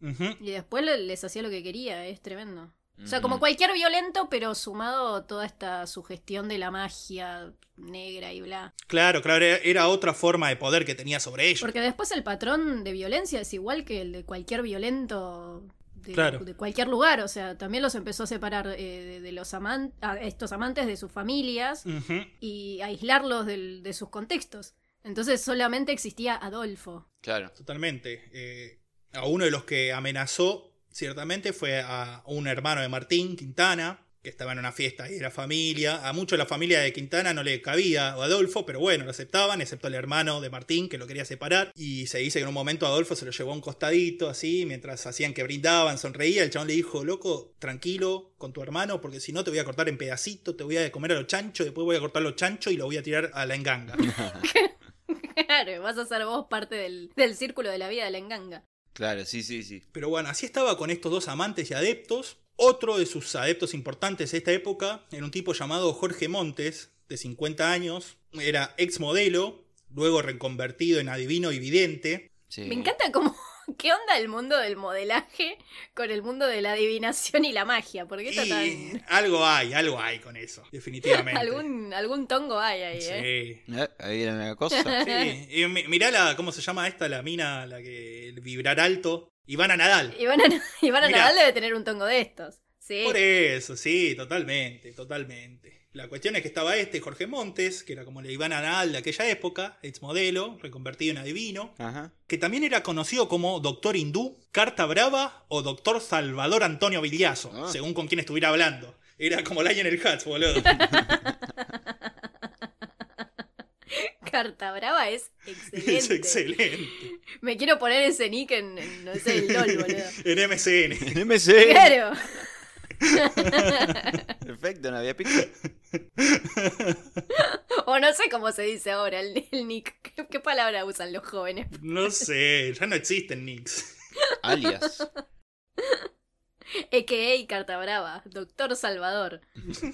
Y después le- les hacía lo que quería, es tremendo. O sea, como cualquier violento, pero sumado toda esta sugestión de la magia negra y bla. Claro, claro, era otra forma de poder que tenía sobre ellos. Porque después el patrón de violencia es igual que el de cualquier violento de, Claro. de cualquier lugar. O sea, también los empezó a separar eh, de, de los amantes, estos amantes de sus familias y aislarlos del- de sus contextos. Entonces solamente existía Adolfo. Claro. Totalmente. Eh, a uno de los que amenazó, ciertamente, fue a un hermano de Martín, Quintana, que estaba en una fiesta y era familia. A mucho la familia de Quintana no le cabía a Adolfo, pero bueno, lo aceptaban, excepto el hermano de Martín, que lo quería separar. Y se dice que en un momento Adolfo se lo llevó a un costadito, así, mientras hacían que brindaban, sonreía. El chabón le dijo, loco, tranquilo con tu hermano, porque si no te voy a cortar en pedacitos, te voy a comer a los chanchos, después voy a cortar los chanchos y lo voy a tirar a la enganga. Claro, vas a ser vos parte del, del círculo de la vida de la enganga. Claro, sí, sí, sí. Pero bueno, así estaba con estos dos amantes y adeptos. Otro de sus adeptos importantes de esta época era un tipo llamado Jorge Montes, de 50 años. Era ex modelo, luego reconvertido en adivino y vidente. sí. Me encanta cómo... ¿Qué onda el mundo del modelaje con el mundo de la adivinación y la magia? ¿Por qué está Y tan... algo hay, algo hay con eso, definitivamente. algún, algún tongo hay ahí, ¿eh? Sí. Eh, Ahí era una cosa. Sí, y mirá la, ¿cómo se llama esta? La mina, la que el vibrar alto. Ivana Nadal. Ivana, Ivana Mirá. Nadal debe tener un tongo de estos. Sí. Por eso, sí, totalmente, totalmente. La cuestión es que estaba este Jorge Montes, que era como la Ivana Nadal de aquella época, ex modelo, reconvertido en adivino, Ajá. que también era conocido como Doctor Hindú, Carta Brava o Doctor Salvador Antonio Villazo, Ah. según con quién estuviera hablando. Era como Lionel Hutz, boludo. Carta Brava es excelente. es excelente. Me quiero poner ese nick en, en, no sé, el LOL, boludo. en MCN. En MC. Claro. Perfecto, no había pizza. O no sé cómo se dice ahora el, el nick. ¿Qué, qué palabra usan los jóvenes? No sé, ya no existen nicks. Alias. A.K.A. Carta Brava. Doctor Salvador.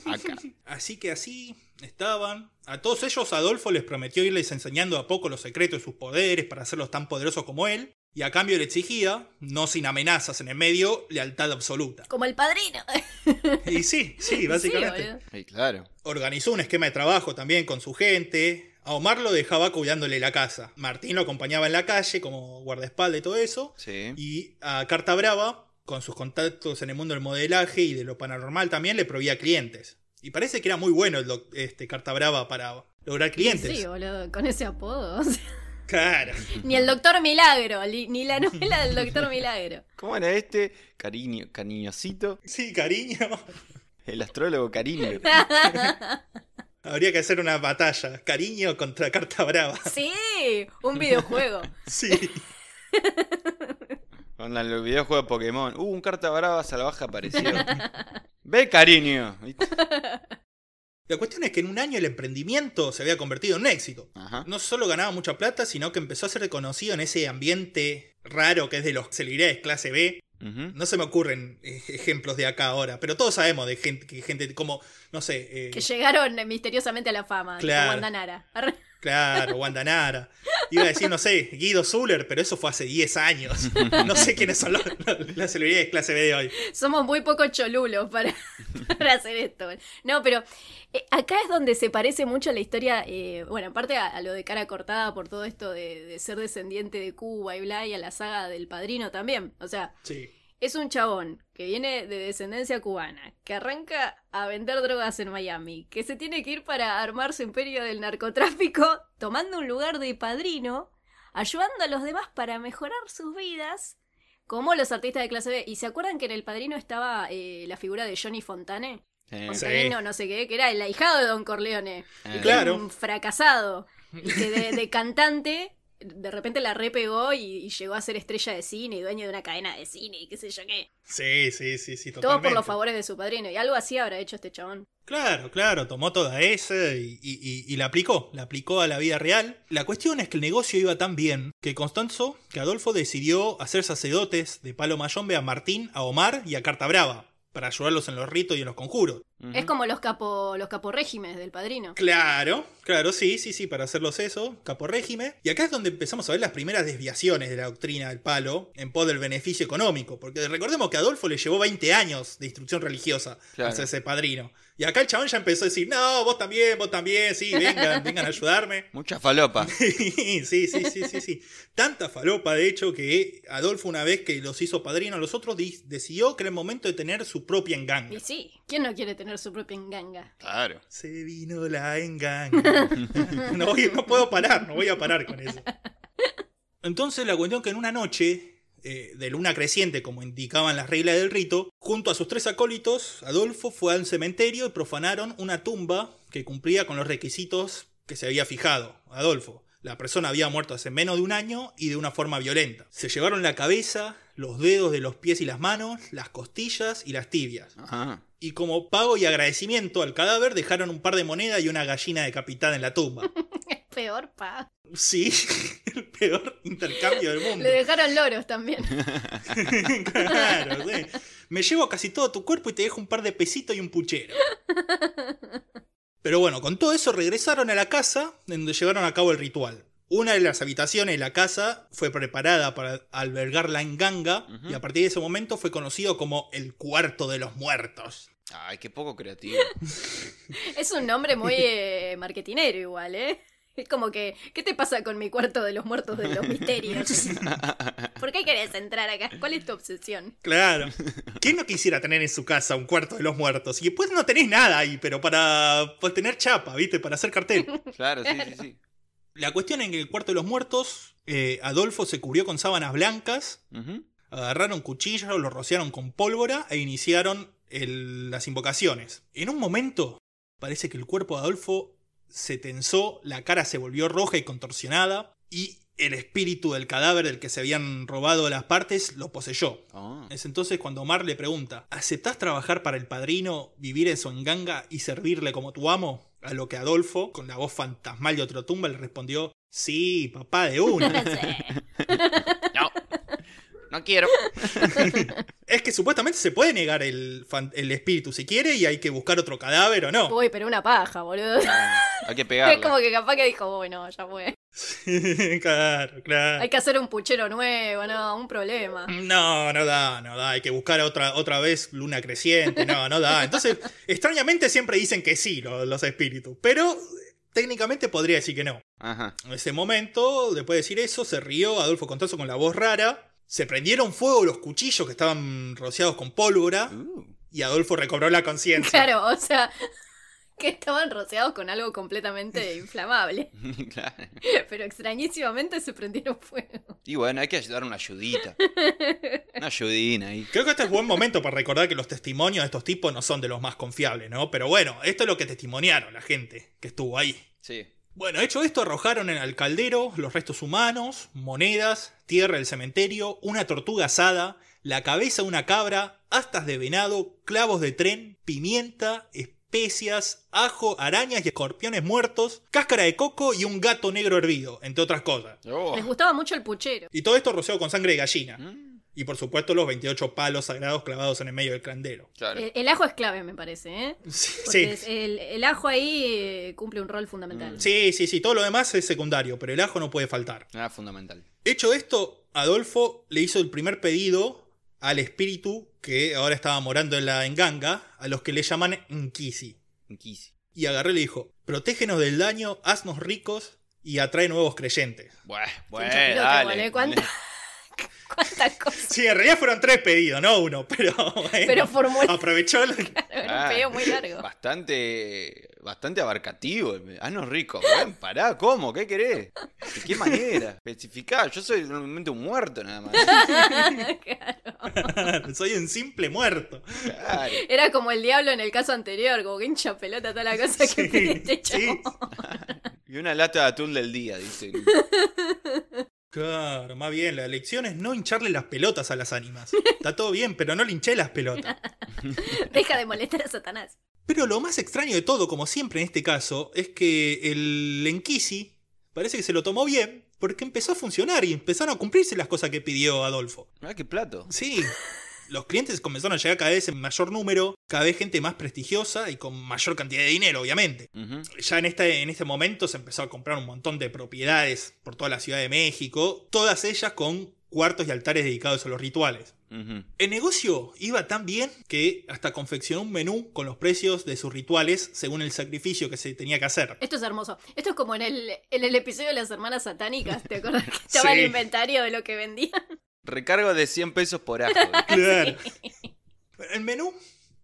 Acá. Así que así estaban. A todos ellos Adolfo les prometió irles enseñando a poco los secretos de sus poderes para hacerlos tan poderosos como él. Y a cambio le exigía, no sin amenazas en el medio, lealtad absoluta. Como el padrino. Y sí, sí, básicamente. Sí, claro. Organizó un esquema de trabajo también con su gente. A Omar lo dejaba cuidándole la casa. Martín lo acompañaba en la calle como guardaespaldas y todo eso. Sí. Y a Carta Brava, con sus contactos en el mundo del modelaje y de lo paranormal también, le proveía clientes. Y parece que era muy bueno el doc- este, Carta Brava para lograr clientes. Sí, boludo, con ese apodo. o sea, Claro. ni el Doctor Milagro, li- ni la novela del Doctor Milagro. ¿Cómo era este? Cariño, cariñosito. Sí, cariño. El astrólogo Cariño. Habría que hacer una batalla. Cariño contra Carta Brava. Sí, un videojuego. Sí. Con el videojuego de Pokémon. Uh, un carta brava salvaje apareció. Ve, cariño. La cuestión es que en un año el emprendimiento se había convertido en un éxito. Ajá. No solo ganaba mucha plata, sino que empezó a ser reconocido en ese ambiente raro que es de los celebridades clase B. No se me ocurren eh, ejemplos de acá ahora, pero todos sabemos de gente, que gente como, no sé, eh, Que llegaron misteriosamente a la fama. Claro. Como Andanara. Claro, Wanda Nara. Iba a decir, no sé, Guido Zuller, pero eso fue hace 10 años. No sé quiénes son los- las celebridades clase B de hoy. Somos muy poco cholulos para, para hacer esto. No, pero eh, acá es donde se parece mucho a la historia, eh, bueno, aparte a, a lo de cara cortada por todo esto de, de ser descendiente de Cuba y bla, y a la saga del padrino también. O sea, Sí. Es un chabón que viene de descendencia cubana, que arranca a vender drogas en Miami, que se tiene que ir para armar su imperio del narcotráfico, tomando un lugar de padrino, ayudando a los demás para mejorar sus vidas, como los artistas de clase B. ¿Y se acuerdan que en el padrino estaba eh, la figura de Johnny Fontane? Eh, Fontanino, no sé qué, que era el ahijado de Don Corleone. eh, Claro. Un fracasado. Y que de, de cantante de repente la repegó y, y llegó a ser estrella de cine y dueño de una cadena de cine y qué sé yo qué. Sí, sí, sí, sí, Todo por los favores de su padrino. Y algo así habrá hecho este chabón. Claro, claro, tomó toda esa y, y- y- y la aplicó, la aplicó a la vida real. La cuestión es que el negocio iba tan bien que Constanzo, que Adolfo decidió hacer sacerdotes de Palo Mayombe a Martín, a Omar y a Carta Brava, para ayudarlos en los ritos y en los conjuros. Es como los capo, los caporrégimes del padrino. Claro, claro, sí, sí, sí, para hacerlos eso, capo régimen. Y acá es donde empezamos a ver las primeras desviaciones de la doctrina del palo en pos del beneficio económico. Porque recordemos que a Adolfo le llevó 20 años de instrucción religiosa Claro. hacerse padrino. Y acá el chabón ya empezó a decir, no, vos también, vos también, sí, vengan, vengan a ayudarme. Mucha falopa. sí, sí, sí, sí, sí. Tanta falopa, de hecho, que Adolfo una vez que los hizo padrino a los otros, di- decidió que era el momento de tener su propia enganga. Y sí, ¿quién no quiere tener su propia enganga? Claro. Se vino la enganga. no, voy- no puedo parar, no voy a parar con eso. Entonces la cuestión que en una noche eh, de luna creciente, como indicaban las reglas del rito, junto a sus tres acólitos, Adolfo fue al cementerio y profanaron una tumba que cumplía con los requisitos que se había fijado. Adolfo. La persona había muerto hace menos de un año y de una forma violenta. Se llevaron la cabeza, los dedos de los pies y las manos, las costillas y las tibias. Ajá. Y como pago y agradecimiento al cadáver dejaron un par de monedas y una gallina decapitada en la tumba. Es peor, pa. Sí, el peor intercambio del mundo. Le dejaron loros también. claro, sí. Me llevo casi todo tu cuerpo y te dejo un par de pesitos y un puchero. Pero bueno, con todo eso regresaron a la casa donde llevaron a cabo el ritual. Una de las habitaciones de la casa fue preparada para albergar la enganga y a partir de ese momento fue conocido como el cuarto de los muertos. Ay, qué poco creativo. Es un nombre muy eh, marketinero igual, ¿eh? Es como que, ¿qué te pasa con mi cuarto de los muertos de los misterios? ¿Por qué querés entrar acá? ¿Cuál es tu obsesión? Claro. ¿Quién no quisiera tener en su casa un cuarto de los muertos? Y después no tenés nada ahí, pero para, para tener chapa, ¿viste? Para hacer cartel. Claro, sí, sí, sí. La cuestión en que el cuarto de los muertos, eh, Adolfo se cubrió con sábanas blancas, agarraron cuchillos, lo rociaron con pólvora e iniciaron el- las invocaciones. En un momento, parece que el cuerpo de Adolfo se tensó, la cara se volvió roja y contorsionada, y el espíritu del cadáver del que se habían robado las partes lo poseyó. Ah. Es entonces cuando Omar le pregunta, ¿aceptás trabajar para el padrino, vivir en su enganga y servirle como tu amo? A lo que Adolfo, con la voz fantasmal de otro tumba, le respondió, sí, papá de una. No. Quiero. es que supuestamente se puede negar el, fan- el espíritu si quiere y hay que buscar otro cadáver o no. Uy, pero una paja, boludo. Hay que Es como que capaz que dijo, bueno, ya fue. claro, claro. Hay que hacer un puchero nuevo, no, un problema. No, no da, no da. Hay que buscar otra, otra vez luna creciente. No, no da. Entonces, extrañamente siempre dicen que sí lo- los espíritus. Pero técnicamente podría decir que no. Ajá. En ese momento, después de decir eso, se rió Adolfo Contazo con la voz rara. Se prendieron fuego los cuchillos que estaban rociados con pólvora. Uh. Y Adolfo recobró la conciencia. Claro, o sea, que estaban rociados con algo completamente inflamable. Claro. Pero extrañísimamente se prendieron fuego. Y bueno, hay que dar una ayudita. Una ayudina ahí. Creo que este es buen momento para recordar que los testimonios de estos tipos no son de los más confiables, ¿no? Pero bueno, esto es lo que testimoniaron la gente que estuvo ahí. Sí. Bueno, hecho esto, arrojaron en el caldero los restos humanos, monedas, tierra del cementerio, una tortuga asada, la cabeza de una cabra, astas de venado, clavos de tren, pimienta, especias, ajo, arañas y escorpiones muertos, cáscara de coco y un gato negro hervido, entre otras cosas. Oh. Les gustaba mucho el puchero. Y todo esto rociado con sangre de gallina. Mm, Y por supuesto los 28 palos sagrados clavados en el medio del. Claro. El, el ajo es clave, me parece, ¿eh? Sí, Porque sí. es- el, el ajo ahí eh, cumple un rol fundamental. Mm. Sí, sí, sí, todo lo demás es secundario, pero el ajo no puede faltar. Nada fundamental. Hecho esto, Adolfo le hizo el primer pedido al espíritu que ahora estaba morando en la enganga, a los que le llaman Nkisi. Inquisi. Y agarré y le dijo, protégenos del daño, haznos ricos y atrae nuevos creyentes. Bueno, bueno, dale. ¿eh? ¿Cuánta- Sí, en realidad fueron tres pedidos, no uno, pero bueno, Pero formuló aprovechó la- Era un pedido muy largo. Bastante, bastante abarcativo. Haznos ricos. Bueno, pará, ¿cómo? ¿Qué querés? ¿De qué manera? Especificá, yo soy normalmente un muerto nada más. Claro. Soy un simple muerto. Claro. Era como el diablo en el caso anterior, como que hincha pelota toda la cosa que Sí, pide este sí. Y una lata de atún del día, dice. Claro, más bien, la lección es no hincharle las pelotas a las ánimas. Está todo bien, pero no le hinché las pelotas. Deja de molestar a Satanás. Pero lo más extraño de todo, como siempre en este caso, es que el Lenkisi parece que se lo tomó bien porque empezó a funcionar y empezaron a cumplirse las cosas que pidió Adolfo. Ah, qué plato. Sí, los clientes comenzaron a llegar cada vez en mayor número, cada vez gente más prestigiosa y con mayor cantidad de dinero, obviamente. Ya en este, en este momento se empezó a comprar un montón de propiedades por toda la Ciudad de México, todas ellas con cuartos y altares dedicados a los rituales. El negocio iba tan bien que hasta confeccionó un menú con los precios de sus rituales según el sacrificio que se tenía que hacer. Esto es hermoso. Esto es como en el, en el episodio de las hermanas satánicas. ¿Te acuerdas que estaba Sí. el inventario de lo que vendían? Recargo de 100 pesos por ajo. Claro. El menú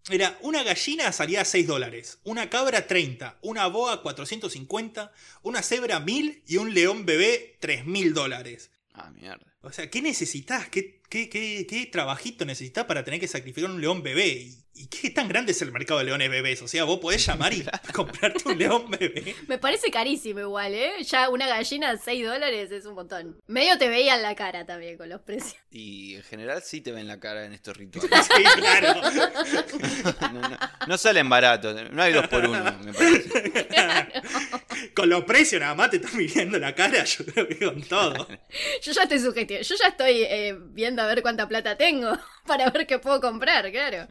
era una gallina salía a 6 dólares, una cabra 30, una boa 450, una cebra 1000 y un león bebé 3000 dólares. Ah, mierda. O sea, ¿qué necesitas? ¿Qué, qué, qué, qué trabajito necesitas para tener que sacrificar un león bebé? ¿Y, y qué tan grande es el mercado de leones bebés? O sea, vos podés llamar y comprarte un león bebé. Me parece carísimo igual, ¿eh? Ya una gallina a 6 dólares es un montón. Medio te veían la cara también con los precios. Y en general sí te ven la cara en estos rituales. Sí, claro. No, no- no salen baratos. No hay dos por uno, me parece. Con los precios nada más te están mirando la cara, yo creo que con todo. Yo ya estoy sugestión. Yo ya estoy eh, viendo a ver cuánta plata tengo para ver qué puedo comprar, claro.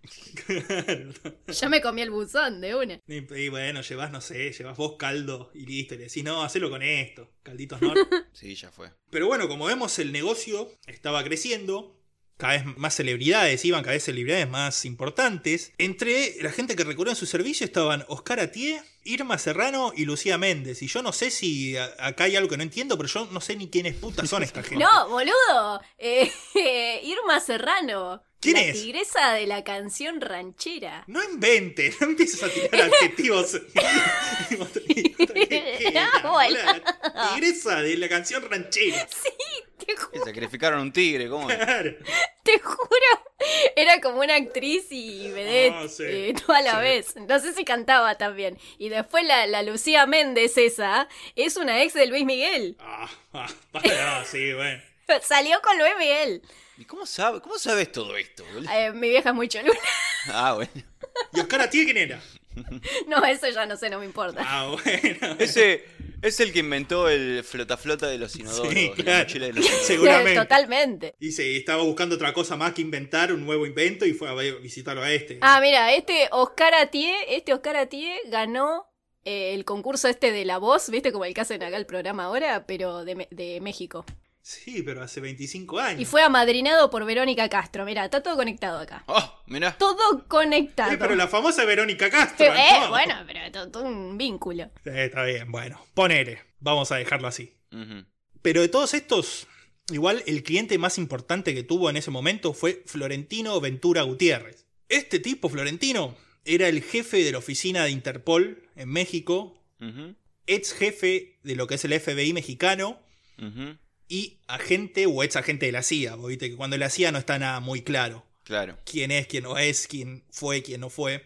Ya me comí el buzón de una. Y, y bueno, llevas, no sé, llevas vos caldo y listo. Y le decís, no, hacelo con esto. Calditos no. Sí, ya fue. Pero bueno, como vemos, el negocio estaba creciendo. Cada vez más celebridades iban, cada vez celebridades más importantes. Entre la gente que recurrió en su servicio estaban Oscar Atié, Irma Serrano y Lucía Méndez. Y yo no sé si a- acá hay algo que no entiendo, pero yo no sé ni quiénes putas son esta gente. No, boludo. Eh, eh, Irma Serrano. ¿Quién la es? tigresa de la canción ranchera. No inventes, no empieces a tirar adjetivos. La tigresa de la canción ranchera. Te, ju- Que sacrificaron un tigre, ¿cómo es? Claro. te juro. Era como una actriz y vedette Ah, sí. eh, toda la Sí. vez. No sé si cantaba también. Y después la, la Lucía Méndez esa es una ex de Luis Miguel. Ah, ah, para, sí, bueno. Salió con Luis Miguel. ¿Y cómo, sabe, cómo sabes todo esto, boludo? Eh, mi vieja es muy cholula. Ah, bueno. ¿Y Oscar Atié quién era? No, eso ya no sé, no me importa. Ah, bueno. Ese es el que inventó el flota flota de los inodoros. Sí, la claro. de los inodoros. Seguramente. Totalmente. Dice, estaba buscando otra cosa más que inventar, un nuevo invento, y fue a visitarlo a este. Ah, mira, este Oscar Atié, este Oscar Atié ganó eh, el concurso este de la voz, ¿viste? Como el que hacen acá el programa ahora, pero de, de México. Sí, pero hace 25 años. Y fue amadrinado por Verónica Castro. Mira, está todo conectado acá. Oh, mirá. Todo conectado. Eh, pero la famosa Verónica Castro. Eh, ¿no? bueno, pero todo, todo un vínculo. Eh, está bien, bueno. Ponele. Vamos a dejarlo así. Pero de todos estos, igual el cliente más importante que tuvo en ese momento fue Florentino Ventura Gutiérrez. Este tipo, Florentino, era el jefe de la oficina de Interpol en México, Ujú. ex jefe de lo que es el FBI mexicano Ujú. Y agente o ex agente de la CIA. Vos Viste que cuando la CIA no está nada muy claro Claro. quién es, quién no es, quién fue, quién no fue.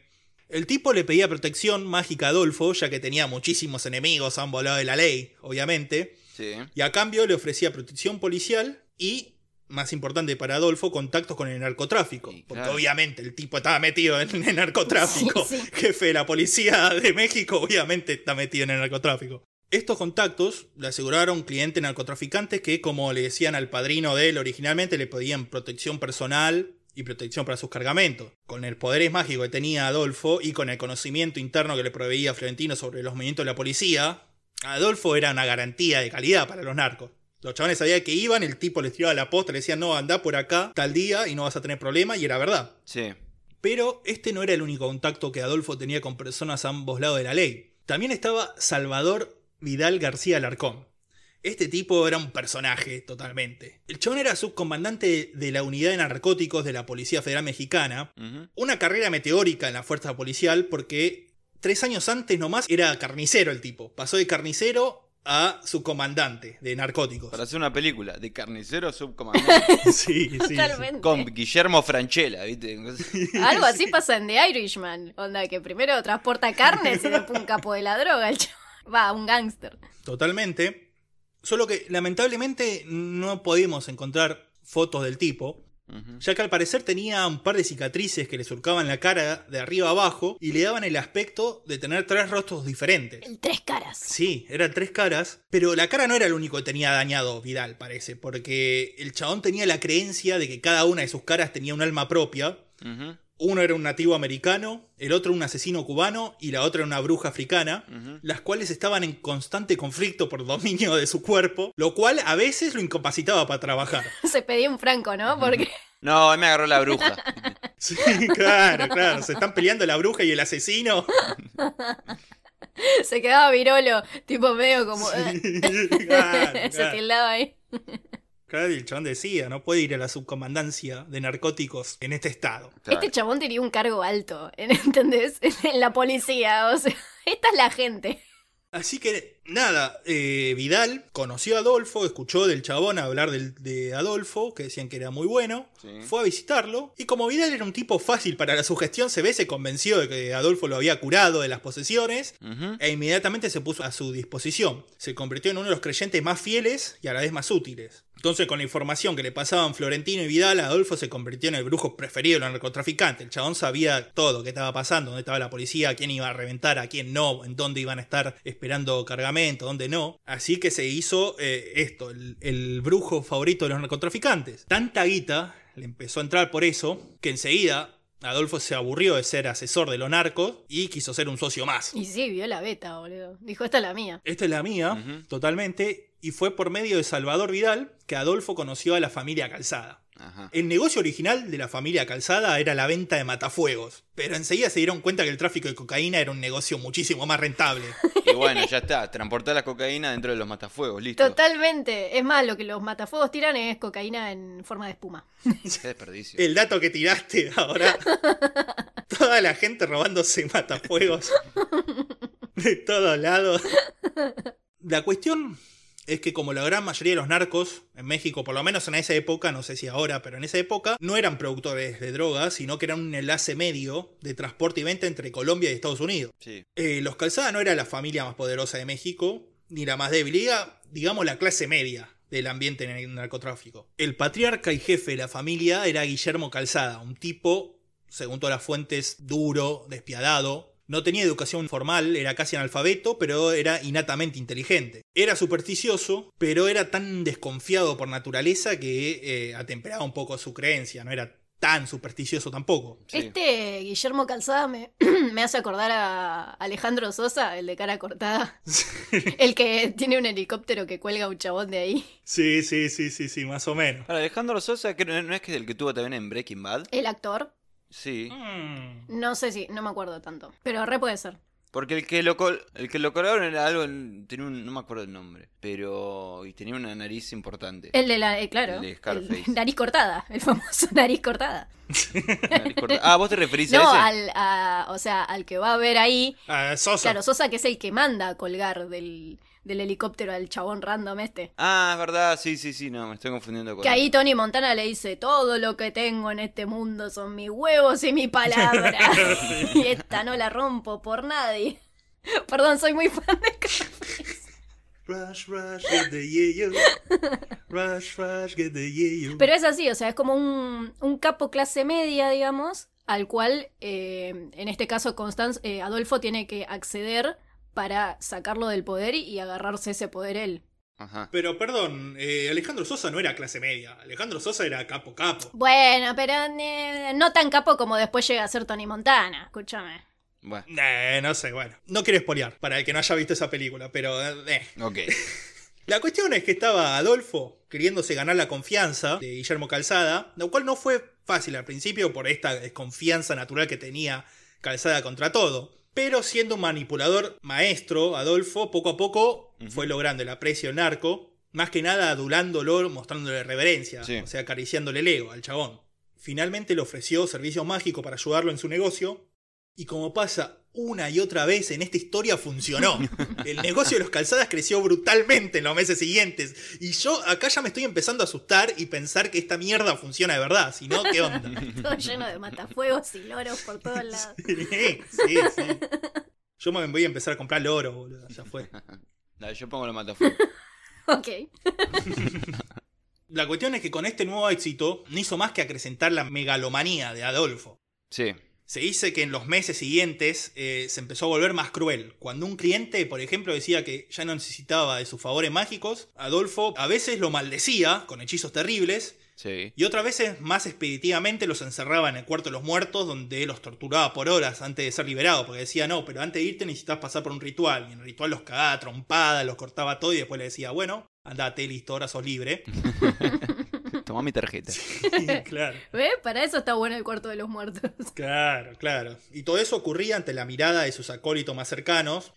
El tipo le pedía protección mágica a Adolfo, ya que tenía muchísimos enemigos a ambos lados de la ley, obviamente. Sí. Y a cambio le ofrecía protección policial y, más importante para Adolfo, contactos con el narcotráfico. Porque claro. obviamente el tipo estaba metido en el narcotráfico. Sí, sí. Jefe de la policía de México, obviamente está metido en el narcotráfico. Estos contactos le aseguraron clientes narcotraficantes que, como le decían al padrino de él originalmente, le pedían protección personal y protección para sus cargamentos. Con el poder mágico que tenía Adolfo y con el conocimiento interno que le proveía Florentino sobre los movimientos de la policía, Adolfo era una garantía de calidad para los narcos. Los chavales sabían que iban, el tipo les tiraba la posta, le decían, no, anda por acá tal día y no vas a tener problema, y era verdad. Sí. Pero este no era el único contacto que Adolfo tenía con personas a ambos lados de la ley. También estaba Salvador Vidal García Alarcón. Este tipo era un personaje totalmente. El chabón era subcomandante de la unidad de narcóticos de la Policía Federal Mexicana. Una carrera meteórica en la fuerza policial porque tres años antes nomás era carnicero el tipo. Pasó de carnicero a subcomandante de narcóticos. Para hacer una película de carnicero subcomandante. Sí, sí, sí. Totalmente. con Guillermo Franchella, ¿viste? Algo así pasa en The Irishman. Onda, que primero transporta carnes y después un capo de la droga. El chavo. Va, un gángster. Totalmente. Solo que lamentablemente no podemos encontrar fotos del tipo, ya que al parecer tenía un par de cicatrices que le surcaban la cara de arriba a abajo y le daban el aspecto de tener tres rostros diferentes. El tres caras. Sí, eran tres caras, pero la cara no era el único que tenía dañado Vidal, parece, porque el chabón tenía la creencia de que cada una de sus caras tenía un alma propia. Ujú. Uno era un nativo americano, el otro un asesino cubano y la otra una bruja africana, las cuales estaban en constante conflicto por dominio de su cuerpo, lo cual a veces lo incapacitaba para trabajar. Se pedía un franco, ¿no? Porque No, me agarró la bruja. Sí, claro, claro, se están peleando la bruja y el asesino. se quedaba virolo, tipo medio como... eh, Claro, se claro. tildaba ahí. Claro, y el chabón decía, no puede ir a la subcomandancia de narcóticos en este estado. Claro. Este chabón tenía un cargo alto, ¿entendés? En la policía, o sea, esta es la gente. Así que nada, eh, Vidal conoció a Adolfo, escuchó del chabón hablar del- de Adolfo, que decían que era muy bueno, Sí. fue a visitarlo, y como Vidal era un tipo fácil para la sugestión, se ve, se convenció de que Adolfo lo había curado de las posesiones, e inmediatamente se puso a su disposición. Se convirtió en uno de los creyentes más fieles y a la vez más útiles. Entonces, con la información que le pasaban Florentino y Vidal, Adolfo se convirtió en el brujo preferido de los narcotraficantes. El chabón sabía todo qué estaba pasando, dónde estaba la policía, a quién iba a reventar, a quién no, en dónde iban a estar esperando cargamento, dónde no. Así que se hizo eh, esto, el, el brujo favorito de los narcotraficantes. Tanta guita le empezó a entrar por eso, que enseguida Adolfo se aburrió de ser asesor de los narcos y quiso ser un socio más. Y sí, vio la beta, boludo. Dijo, esta es la mía. Esta es la mía, totalmente, y fue por medio de Salvador Vidal que Adolfo conoció a la familia Calzada. Ajá. El negocio original de la familia Calzada era la venta de matafuegos, pero enseguida se dieron cuenta que el tráfico de cocaína era un negocio muchísimo más rentable. Y bueno, ya está. Transportar la cocaína dentro de los matafuegos, listo. Totalmente. Es más, lo que los matafuegos tiran es cocaína en forma de espuma. Qué desperdicio. El dato que tiraste ahora, toda la gente robándose matafuegos de todos lados. La cuestión es que como la gran mayoría de los narcos en México, por lo menos en esa época, no sé si ahora, pero en esa época, no eran productores de drogas, sino que eran un enlace medio de transporte y venta entre Colombia y Estados Unidos. Sí. Eh, los Calzada no era la familia más poderosa de México, ni la más débil, era, digamos, la clase media del ambiente en el narcotráfico. El patriarca y jefe de la familia era Guillermo Calzada, un tipo, según todas las fuentes, duro, despiadado. No tenía educación formal, era casi analfabeto, pero era innatamente inteligente. Era supersticioso, pero era tan desconfiado por naturaleza que eh, atemperaba un poco su creencia, no era tan supersticioso tampoco. Sí. Este Guillermo Calzada me, me hace acordar a Alejandro Sosa, el de cara cortada. el que tiene un helicóptero que cuelga un chabón de ahí. Sí, sí, sí, sí, sí, más o menos. Ahora, Alejandro Sosa, que no no es que es el que tuvo también en Breaking Bad. El actor. Sí. Mm. No sé si, no me acuerdo tanto. Pero re puede ser. Porque el que lo col- el que lo colgaron era algo, en- tenía un, no me acuerdo el nombre, pero y tenía una nariz importante. El de la, eh, claro. El de Scarface. el nariz cortada, el famoso nariz cortada. Nariz corta- Ah, vos te referís No, a ese. al, a- o sea, al que va a ver ahí. Ah, Sosa. Claro, Sosa que es el que manda a colgar del, del helicóptero al chabón random este. Ah, es verdad, sí, sí, sí, no, me estoy confundiendo con Que ahí Tony Montana le dice, todo lo que tengo en este mundo son mis huevos y mi palabra. y esta no la rompo por nadie. Perdón, soy muy fan de. Rush, rush, get the yayo. Rush, rush, get the yayo. Pero es así, o sea, es como un, un capo clase media, digamos, al cual, eh, en este caso, Constance, eh, Adolfo tiene que acceder para sacarlo del poder y agarrarse ese poder él. Ajá. Pero perdón, eh, Alejandro Sosa no era clase media. Alejandro Sosa era capo capo. Bueno, pero eh, no tan capo como después llega a ser Tony Montana, escúchame. Bueno, Eh, no sé, bueno. No quiero espolear para el que no haya visto esa película, pero... eh. ok. La cuestión es que estaba Adolfo queriéndose ganar la confianza de Guillermo Calzada, lo cual no fue fácil al principio por esta desconfianza natural que tenía Calzada contra todo. Pero siendo un manipulador maestro, Adolfo poco a poco fue logrando el aprecio narco, más que nada adulándolo, mostrándole reverencia, Sí. o sea, acariciándole el ego al chabón. Finalmente le ofreció servicios mágicos para ayudarlo en su negocio, y como pasa una y otra vez en esta historia, funcionó. El negocio de los calzadas creció brutalmente en los meses siguientes. Y yo acá ya me estoy empezando a asustar y pensar que esta mierda funciona de verdad. Si no, ¿qué onda? Todo lleno de matafuegos y loros por todos lados. Sí, sí, sí. Yo me voy a empezar a comprar loro, boludo. Ya fue. Dale, yo pongo la matafuego. Ok. La cuestión es que con este nuevo éxito no hizo más que acrecentar la megalomanía de Adolfo. Sí. Se dice que en los meses siguientes eh, se empezó a volver más cruel. Cuando un cliente, por ejemplo, decía que ya no necesitaba de sus favores mágicos, Adolfo a veces lo maldecía con hechizos terribles Sí. y otras veces más expeditivamente los encerraba en el cuarto de los muertos donde los torturaba por horas antes de ser liberado, porque decía, no, pero antes de irte necesitas pasar por un ritual. Y en el ritual los cagaba a trompada, los cortaba todo y después le decía, bueno, andate, listo, ahora sos libre. Toma mi tarjeta. claro. ¿Ves? Para eso está bueno el cuarto de los muertos. Claro, claro. Y todo eso ocurría ante la mirada de sus acólitos más cercanos,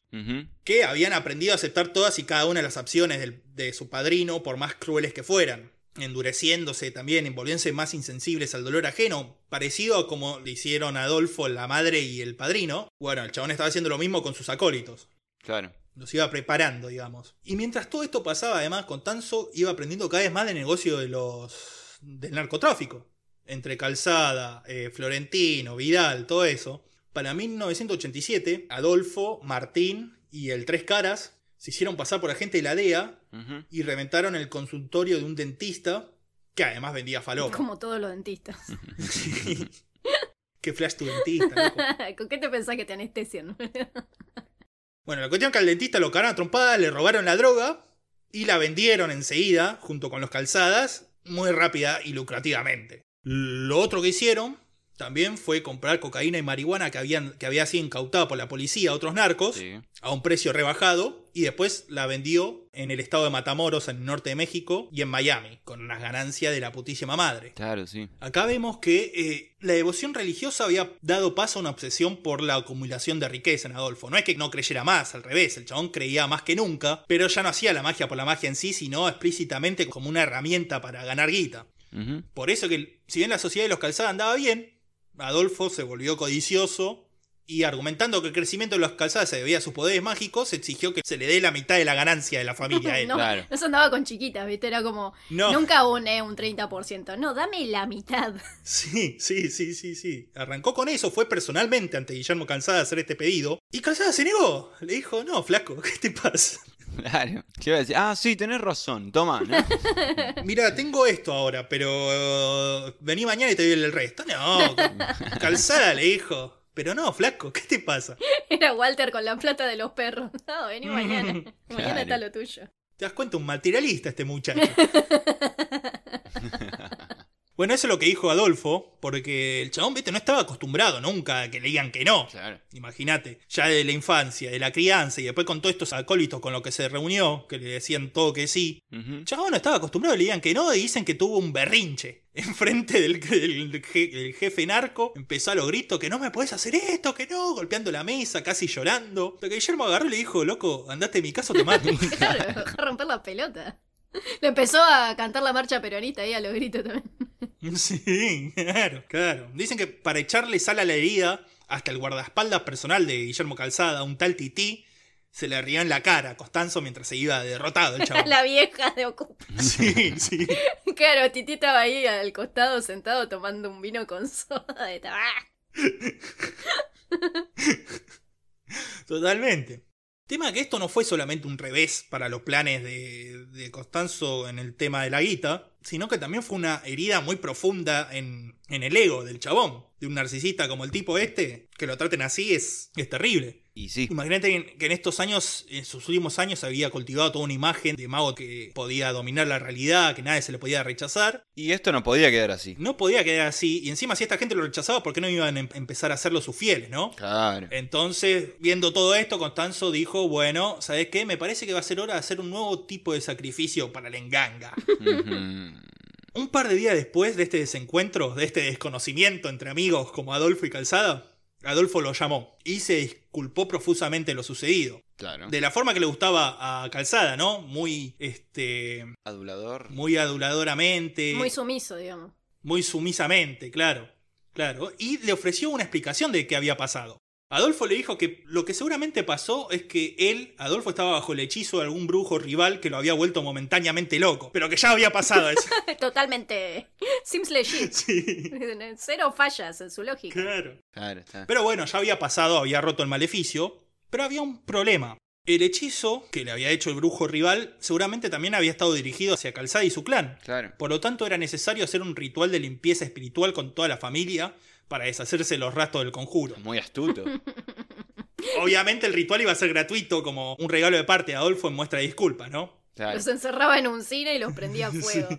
que habían aprendido a aceptar todas y cada una de las opciones del- de su padrino, por más crueles que fueran, endureciéndose también, envolviéndose más insensibles al dolor ajeno, parecido a como le hicieron a Adolfo la madre y el padrino. Bueno, el chabón estaba haciendo lo mismo con sus acólitos. Claro. Los iba preparando, digamos. Y mientras todo esto pasaba, además, Constanzo iba aprendiendo cada vez más del negocio de los. del narcotráfico. Entre Calzada, eh, Florentino, Vidal, todo eso. Para 1987, Adolfo, Martín y el Tres Caras se hicieron pasar por agente de la DEA y reventaron el consultorio de un dentista que además vendía falopa. Como todos los dentistas. Sí. Qué flash tu dentista, loco. ¿Con qué te pensás que te anestesian? Bueno, la cuestión es que al dentista lo cagaron a trompadas, le robaron la droga y la vendieron enseguida, junto con los calzadas, muy rápida y lucrativamente. Lo otro que hicieron también fue comprar cocaína y marihuana que, habían, que había sido incautada por la policía a otros narcos Sí. a un precio rebajado y después la vendió en el estado de Matamoros, en el norte de México y en Miami, con unas ganancias de la putísima madre. Claro, sí. Acá vemos que eh, la devoción religiosa había dado paso a una obsesión por la acumulación de riqueza en Adolfo. No es que no creyera más, al revés, el chabón creía más que nunca, pero ya no hacía la magia por la magia en sí, sino explícitamente como una herramienta para ganar guita. Por eso que, si bien la sociedad de los calzadas andaba bien, Adolfo se volvió codicioso y argumentando que el crecimiento de los calzadas se debía a sus poderes mágicos, exigió que se le dé la mitad de la ganancia de la familia a él. no, Claro. no se andaba con chiquitas, ¿viste? Era como, No. nunca un, eh, un 30%. No, dame la mitad. Sí, sí, sí, sí, sí. Arrancó con eso, fue personalmente ante Guillermo Calzada a hacer este pedido. Y Calzada se negó. Le dijo, no, flaco, ¿qué te pasa? Claro. ¿Qué iba a decir? Ah, sí, tenés razón. Toma, ¿no? Mira, tengo esto ahora, pero uh, vení mañana y te doy el resto. No, Calzada le dijo. Pero no, flaco, ¿qué te pasa? Era Walter con la plata de los perros. No, vení mañana. Mañana Claro. está lo tuyo. ¿Te das cuenta? Un materialista este muchacho. Bueno, eso es lo que dijo Adolfo, porque el chabón, viste, no estaba acostumbrado nunca a que le digan que no. Claro. Imagínate, ya de la infancia, de la crianza y después con todos estos acólitos con los que se reunió, que le decían todo que sí. Ujú. El chabón no estaba acostumbrado, le digan que no y dicen que tuvo un berrinche. Enfrente del, del je- del jefe narco, empezó a los gritos que no me puedes hacer esto, que no, golpeando la mesa, casi llorando. Pero que Guillermo agarró y le dijo, loco, andate de mi casa o te mato. Claro, romper la pelota. Le empezó a cantar la marcha peronista ahí a los gritos también. Sí, claro, claro. Dicen que para echarle sal a la herida, hasta el guardaespaldas personal de Guillermo Calzada, un tal Tití, se le rió en la cara a Costanzo mientras se iba derrotado el chabón. La vieja de Ocupa. Sí, sí. Claro, Titi estaba ahí al costado sentado tomando un vino con soda de tabaco. Totalmente. Tema que esto no fue solamente un revés para los planes de, de Costanzo en el tema de la guita, sino que también fue una herida muy profunda en, en el ego del chabón. De un narcisista como el tipo este, que lo traten así es, es terrible. Y sí. Imagínate que en- estos años, en sus últimos años, había cultivado toda una imagen de mago que podía dominar la realidad, que nadie se le podía rechazar. Y esto no podía quedar así. No podía quedar así. Y encima, si esta gente lo rechazaba, ¿por qué no iban a em- empezar a hacerlo sus fieles, no? Claro. Entonces, viendo todo esto, Constanzo dijo, bueno, ¿sabes qué? Me parece que va a ser hora de hacer un nuevo tipo de sacrificio para la enganga. Un par de días después de este desencuentro, de este desconocimiento entre amigos como Adolfo y Calzada, Adolfo lo llamó y se disculpó profusamente de lo sucedido. Claro. De la forma que le gustaba a Calzada, ¿no? Muy, este, Adulador. muy aduladoramente, Muy sumiso, digamos. muy sumisamente, claro, claro. Y le ofreció una explicación de qué había pasado. Adolfo le dijo que lo que seguramente pasó es que él, Adolfo, estaba bajo el hechizo de algún brujo rival que lo había vuelto momentáneamente loco, pero que ya había pasado eso. Totalmente. Seems legit. sí, Cero fallas en su lógica. claro. Claro, está. Pero bueno, ya había pasado, había roto el maleficio, pero había un problema. El hechizo que le había hecho el brujo rival seguramente también había estado dirigido hacia Calzada y su clan. Claro. Por lo tanto, era necesario hacer un ritual de limpieza espiritual con toda la familia para deshacerse los rastros del conjuro. Muy astuto. Obviamente el ritual iba a ser gratuito como un regalo de parte de Adolfo en muestra de disculpas, ¿no? Claro. Los encerraba en un cine y los prendía a fuego.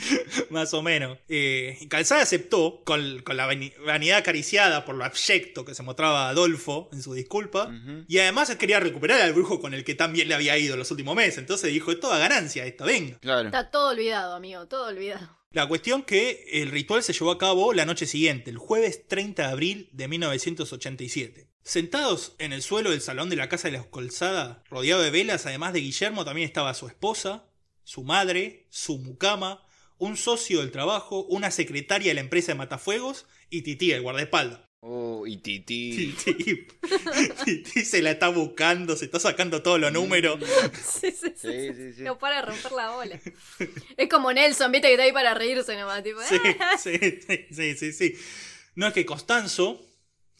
Más o menos. Eh, Calzada aceptó, con, con la vani- vanidad acariciada por lo abyecto que se mostraba Adolfo en su disculpa, y además quería recuperar al brujo con el que tan bien le había ido los últimos meses. Entonces dijo, es toda ganancia esta, venga. Claro. Está todo olvidado, amigo, todo olvidado. La cuestión que el ritual se llevó a cabo la noche siguiente, el jueves 30 de abril de 1987. Sentados en el suelo del salón de la casa de la Escolzada, rodeado de velas, además de Guillermo, también estaba su esposa, su madre, su mucama, un socio del trabajo, una secretaria de la empresa de Matafuegos y Titi, el guardaespaldas. Oh, y Titi. Titi, Titi se la está buscando, se está sacando todos los números. Sí, sí, sí. Sí, sí, sí. No para de romper la bola. Es como Nelson, viste que está ahí para reírse nomás, tipo. Sí, "Ah". sí, sí, sí, sí, sí. No es que Costanzo,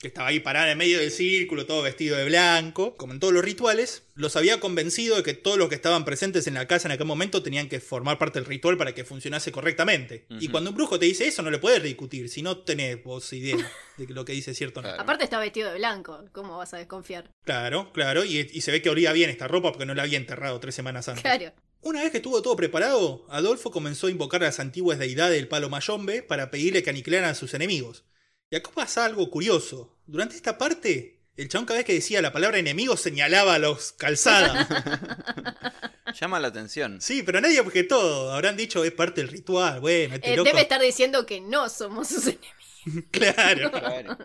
que estaba ahí parado en medio del círculo, todo vestido de blanco, como en todos los rituales, los había convencido de que todos los que estaban presentes en la casa en aquel momento tenían que formar parte del ritual para que funcionase correctamente. Y cuando un brujo te dice eso, no le puedes discutir, si no tenés vos idea de que lo que dice es cierto o no. Claro. Aparte está vestido de blanco, ¿cómo vas a desconfiar? Claro, claro, y, y se ve que olía bien esta ropa porque no la había enterrado tres semanas antes. Claro. Una vez que estuvo todo preparado, Adolfo comenzó a invocar a las antiguas deidades del palo mayombe para pedirle que aniquilaran a sus enemigos. Y acá pasa algo curioso. Durante esta parte, el chabón cada vez que decía la palabra enemigo señalaba a los calzadas. Llama la atención. sí, pero nadie objetó. Habrán dicho es parte del ritual. Bueno, este Eh, loco. debe estar diciendo que no somos sus enemigos. Claro. Claro.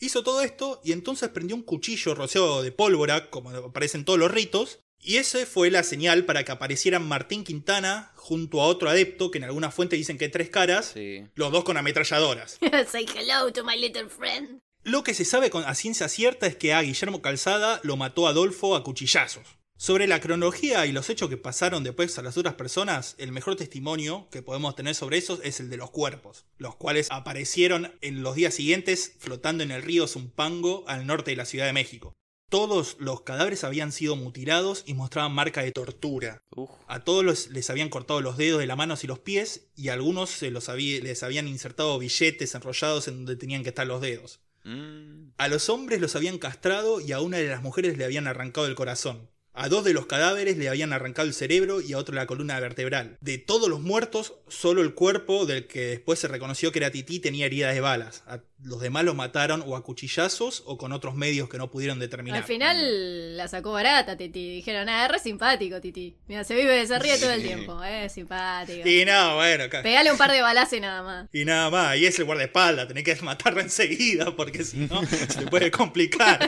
Hizo todo esto y entonces prendió un cuchillo rociado de pólvora, como aparecen todos los ritos, y ese fue la señal para que aparecieran Martín Quintana junto a otro adepto, que en alguna fuente dicen que hay tres caras, Sí. los dos con ametralladoras. Say hello to my little friend. Lo que se sabe con, a ciencia cierta es que a Guillermo Calzada lo mató Adolfo a cuchillazos. Sobre la cronología y los hechos que pasaron después a las otras personas, el mejor testimonio que podemos tener sobre eso es el de los cuerpos, los cuales aparecieron en los días siguientes flotando en el río Zumpango al norte de la Ciudad de México. Todos los cadáveres habían sido mutilados y mostraban marca de tortura. Uf. A todos los- les habían cortado los dedos de las manos y los pies y a algunos se los había- les habían insertado billetes enrollados en donde tenían que estar los dedos. Mm. A los hombres los habían castrado y a una de las mujeres le habían arrancado el corazón. A dos de los cadáveres le habían arrancado el cerebro y a otro la columna vertebral. De todos los muertos, solo el cuerpo del que después se reconoció que era Tití tenía heridas de balas. A los demás los mataron o a cuchillazos o con otros medios que no pudieron determinar. Al final la sacó barata, Titi. Dijeron, ah, es re simpático, Titi. Mira, se vive, se ríe todo el tiempo. Es simpático. Y no, bueno, acá- Pegale un par de balazos y nada más. Y nada más, y es el guardaespaldas, tenés que matarlo enseguida porque si no se te puede complicar.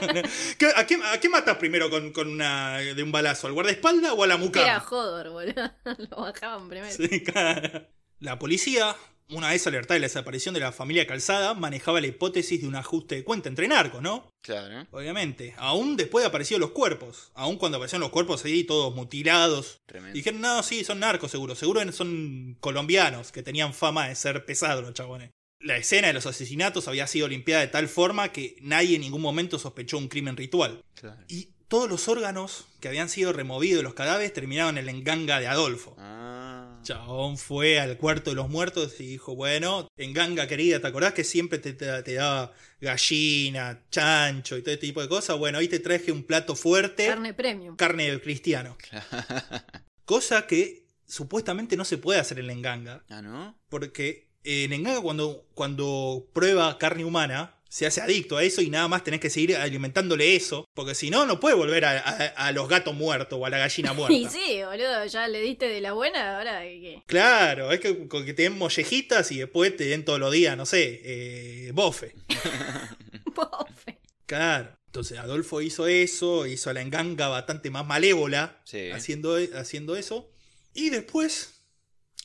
¿Qué- ¿A qué, a qué matas primero con, con una, de un balazo? ¿Al guardaespaldas o a la Era mucama? Jodor, boludo. Lo bajaban primero. Sí, claro. La policía, una vez alertada de la desaparición de la familia Calzada, manejaba la hipótesis de un ajuste de cuenta entre narcos, ¿no? Claro. Obviamente. Aún después de aparecido los cuerpos. Aún cuando aparecieron los cuerpos ahí todos mutilados. Tremendo. Dijeron, no, sí, son narcos seguro. Seguro son colombianos que tenían fama de ser pesados los chabones. La escena de los asesinatos había sido limpiada de tal forma que nadie en ningún momento sospechó un crimen ritual. Claro. Y todos los órganos que habían sido removidos de los cadáveres terminaron en la enganga de Adolfo. Ah. Chabón fue al cuarto de los muertos y dijo, bueno, en ganga querida, ¿te acordás que siempre te, te- te daba gallina, chancho y todo este tipo de cosas? Bueno, ahí te traje un plato fuerte, carne, Carne premium. de cristiano. Cosa que supuestamente no se puede hacer en la enganga, ah, ¿no? porque en enganga cuando, cuando prueba carne humana, se hace adicto a eso y nada más tenés que seguir alimentándole eso, porque si no, no puede volver a, a- a los gatos muertos o a la gallina muerta. Y sí, boludo, ya le diste de la buena, ahora ¿qué? Claro, es que, con que te den mollejitas y después te den todos los días, no sé, eh, bofe. Bofe. Claro. Entonces Adolfo hizo eso, hizo a la enganga bastante más malévola Sí. haciendo, haciendo eso. Y después,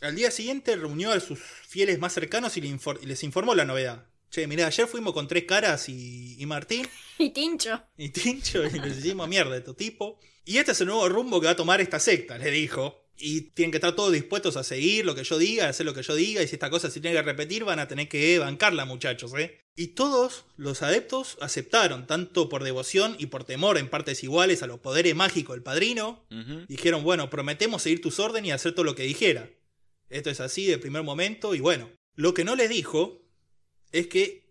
al día siguiente, reunió a sus fieles más cercanos y le infor- y les informó la novedad. Che, mirá, ayer fuimos con tres caras y, y Martín Y Tincho. y Tincho y les hicimos mierda a este tipo. Y este es el nuevo rumbo que va a tomar esta secta, le dijo. Y tienen que estar todos dispuestos a seguir lo que yo diga, a hacer lo que yo diga. Y si esta cosa se tiene que repetir, van a tener que bancarla, muchachos, ¿eh? Y todos los adeptos aceptaron, tanto por devoción y por temor en partes iguales a los poderes mágicos del padrino. Dijeron, bueno, prometemos seguir tus órdenes y hacer todo lo que dijera. Esto es así de primer momento y bueno. Lo que no les dijo es que,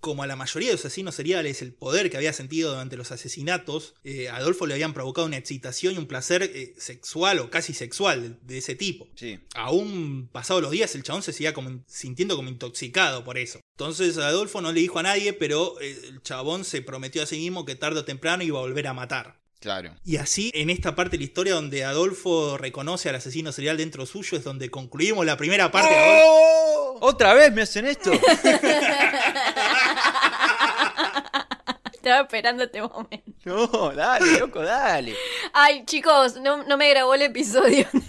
como a la mayoría de los asesinos seriales, el poder que había sentido durante los asesinatos, eh, a Adolfo le habían provocado una excitación y un placer eh, sexual o casi sexual de, de ese tipo. Sí. Aún pasados los días, el chabón se seguía como, sintiendo como intoxicado por eso. Entonces Adolfo no le dijo a nadie, pero eh, el chabón se prometió a sí mismo que tarde o temprano iba a volver a matar. Claro. Y así, en esta parte de la historia donde Adolfo reconoce al asesino serial dentro suyo, es donde concluimos la primera parte. ¡Oh! ¿Otra vez me hacen esto? Estaba esperando este momento. No, dale, loco, dale. Ay, chicos, no, no me grabó el episodio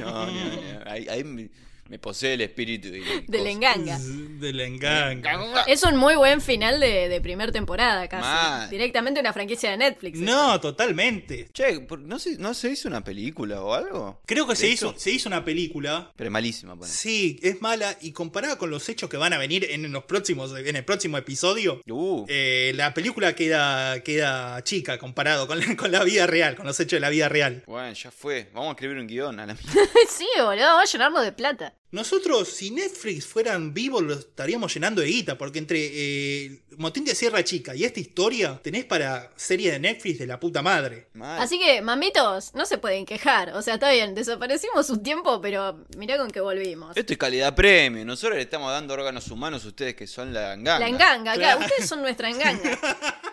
No, no, no. Ahí, ahí me, posee el espíritu y del enganga. Del enganga. Es un muy buen final de, de primer temporada, casi. Mal. Directamente una franquicia de Netflix. No, totalmente. Che, ¿por- ¿no se, ¿no se hizo una película o algo? Creo que ¿De se hecho? hizo, se hizo una película. Pero es malísima, pone. Sí, es mala y comparada con los hechos que van a venir en los próximos, en el próximo episodio, Uh, eh, la película queda, queda chica comparado con la, con la vida real, con los hechos de la vida real. bueno, ya fue. Vamos a escribir un guion a la sí, boludo, vamos a llenarlo de plata. Nosotros, si Netflix fueran vivos, lo estaríamos llenando de guita, porque entre eh, Motín de Sierra Chica y esta historia, tenés para serie de Netflix de la puta madre. Mal. Así que, mamitos, no se pueden quejar. O sea, está bien, desaparecimos un tiempo, pero mirá con qué volvimos. Esto es calidad premio. Nosotros le estamos dando órganos humanos a ustedes que son la enganga. La enganga, Claro. claro, ustedes son nuestra enganga.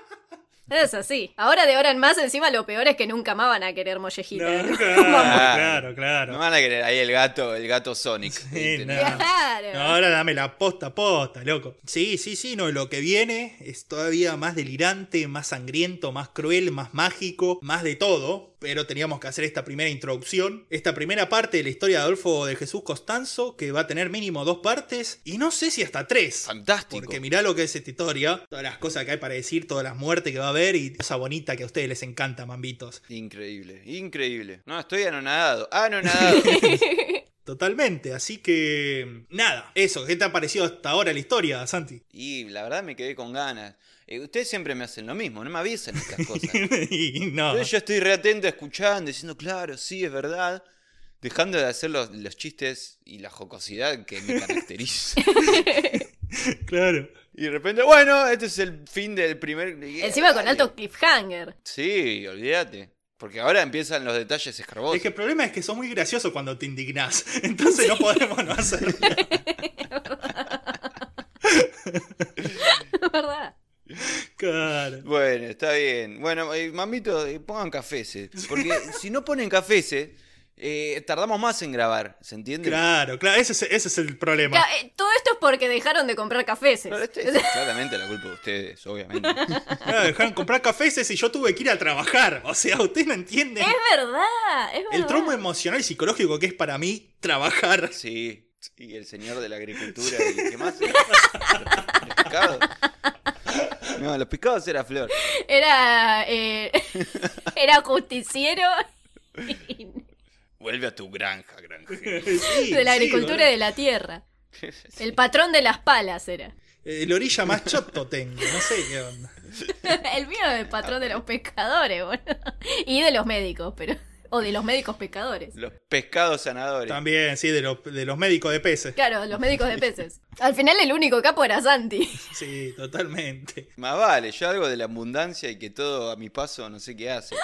Es así. Ahora de ahora en más, encima lo peor es que nunca más van a querer mollejita. No, ¿no? claro, claro, No claro. van a querer ahí el gato, el gato Sonic. Sí, ¿viste? no. Claro. No, ahora dame la posta posta, loco. Sí, sí, sí, no, lo que viene es todavía más delirante, más sangriento, más cruel, más mágico, más de todo. Pero teníamos que hacer esta primera introducción, esta primera parte de la historia de Adolfo de Jesús Costanzo, que va a tener mínimo dos partes, y no sé si hasta tres. Fantástico. Porque mirá lo que es esta historia, todas las cosas que hay para decir, todas las muertes que va a haber y esa bonita que a ustedes les encanta, mambitos. Increíble, increíble. No, estoy anonadado, anonadado. Totalmente, así que nada, eso, ¿qué te ha parecido hasta ahora la historia, Santi? y la verdad me quedé con ganas. Eh, ustedes siempre me hacen lo mismo, no me avisan estas cosas. y no. Yo, yo estoy re atento escuchando, diciendo, claro, sí, es verdad. Dejando de hacer los, los chistes y la jocosidad que me caracteriza. Claro. Y de repente, bueno, este es el fin del primer. Encima con alto cliffhanger. Sí, olvídate. Porque ahora empiezan los detalles escarbosos. Es que el problema es que sos muy gracioso cuando te indignás. Entonces no podemos no hacerlo. ¿Verdad? Claro. Bueno, está bien. Bueno, eh, mamito, eh, pongan cafés. Porque si no ponen cafés, eh, tardamos más en grabar, ¿se entiende? Claro, claro, ese es, ese es el problema. Eh, Todo esto es porque dejaron de comprar cafés. Este es claramente la culpa de ustedes, obviamente. Claro, dejaron comprar cafés y yo tuve que ir a trabajar. O sea, ustedes no entienden Es verdad, es verdad. el trauma emocional y psicológico que es para mí trabajar. Sí, y el señor de la agricultura y qué más. Los pescados. No, los pescados era flor. Era. eh, era justiciero y- Vuelve a tu granja, granja. Sí, de la sí, agricultura y de la tierra. El patrón de las palas era. El orilla más choto tengo, no sé qué onda. El mío es el patrón de los pescadores, bueno. Y de los médicos, pero. O de los médicos pescadores. Los pescados sanadores. También, sí, de, los- de los médicos de peces. Claro, los médicos de peces. Al final el único capo era Santi. Sí, totalmente. Más vale, yo algo de la abundancia y que todo a mi paso no sé qué hace.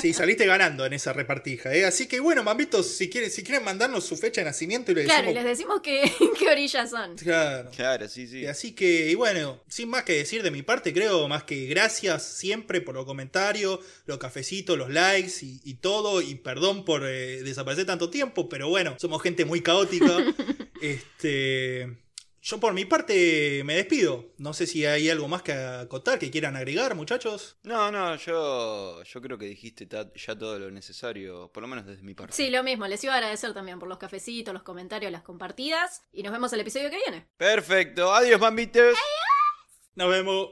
Sí, saliste ganando en esa repartija, ¿eh? Así que bueno, mamitos, si quieren, si quieren mandarnos su fecha de nacimiento y le Claro, y decimos. les decimos que, qué orillas son. Claro. Claro, sí, sí. Y Así que, y bueno, sin más que decir de mi parte, creo, más que gracias siempre por los comentarios, los cafecitos, los likes y, y todo, y perdón por eh, desaparecer tanto tiempo, pero bueno, somos gente muy caótica. este, yo por mi parte me despido. No sé si hay algo más que acotar, que quieran agregar, muchachos. No, no, yo, yo creo que dijiste ya todo lo necesario, por lo menos desde mi parte. Sí, lo mismo. Les iba a agradecer también por los cafecitos, los comentarios, las compartidas. Y nos vemos el episodio que viene. Perfecto, adiós, mambites. Nos vemos.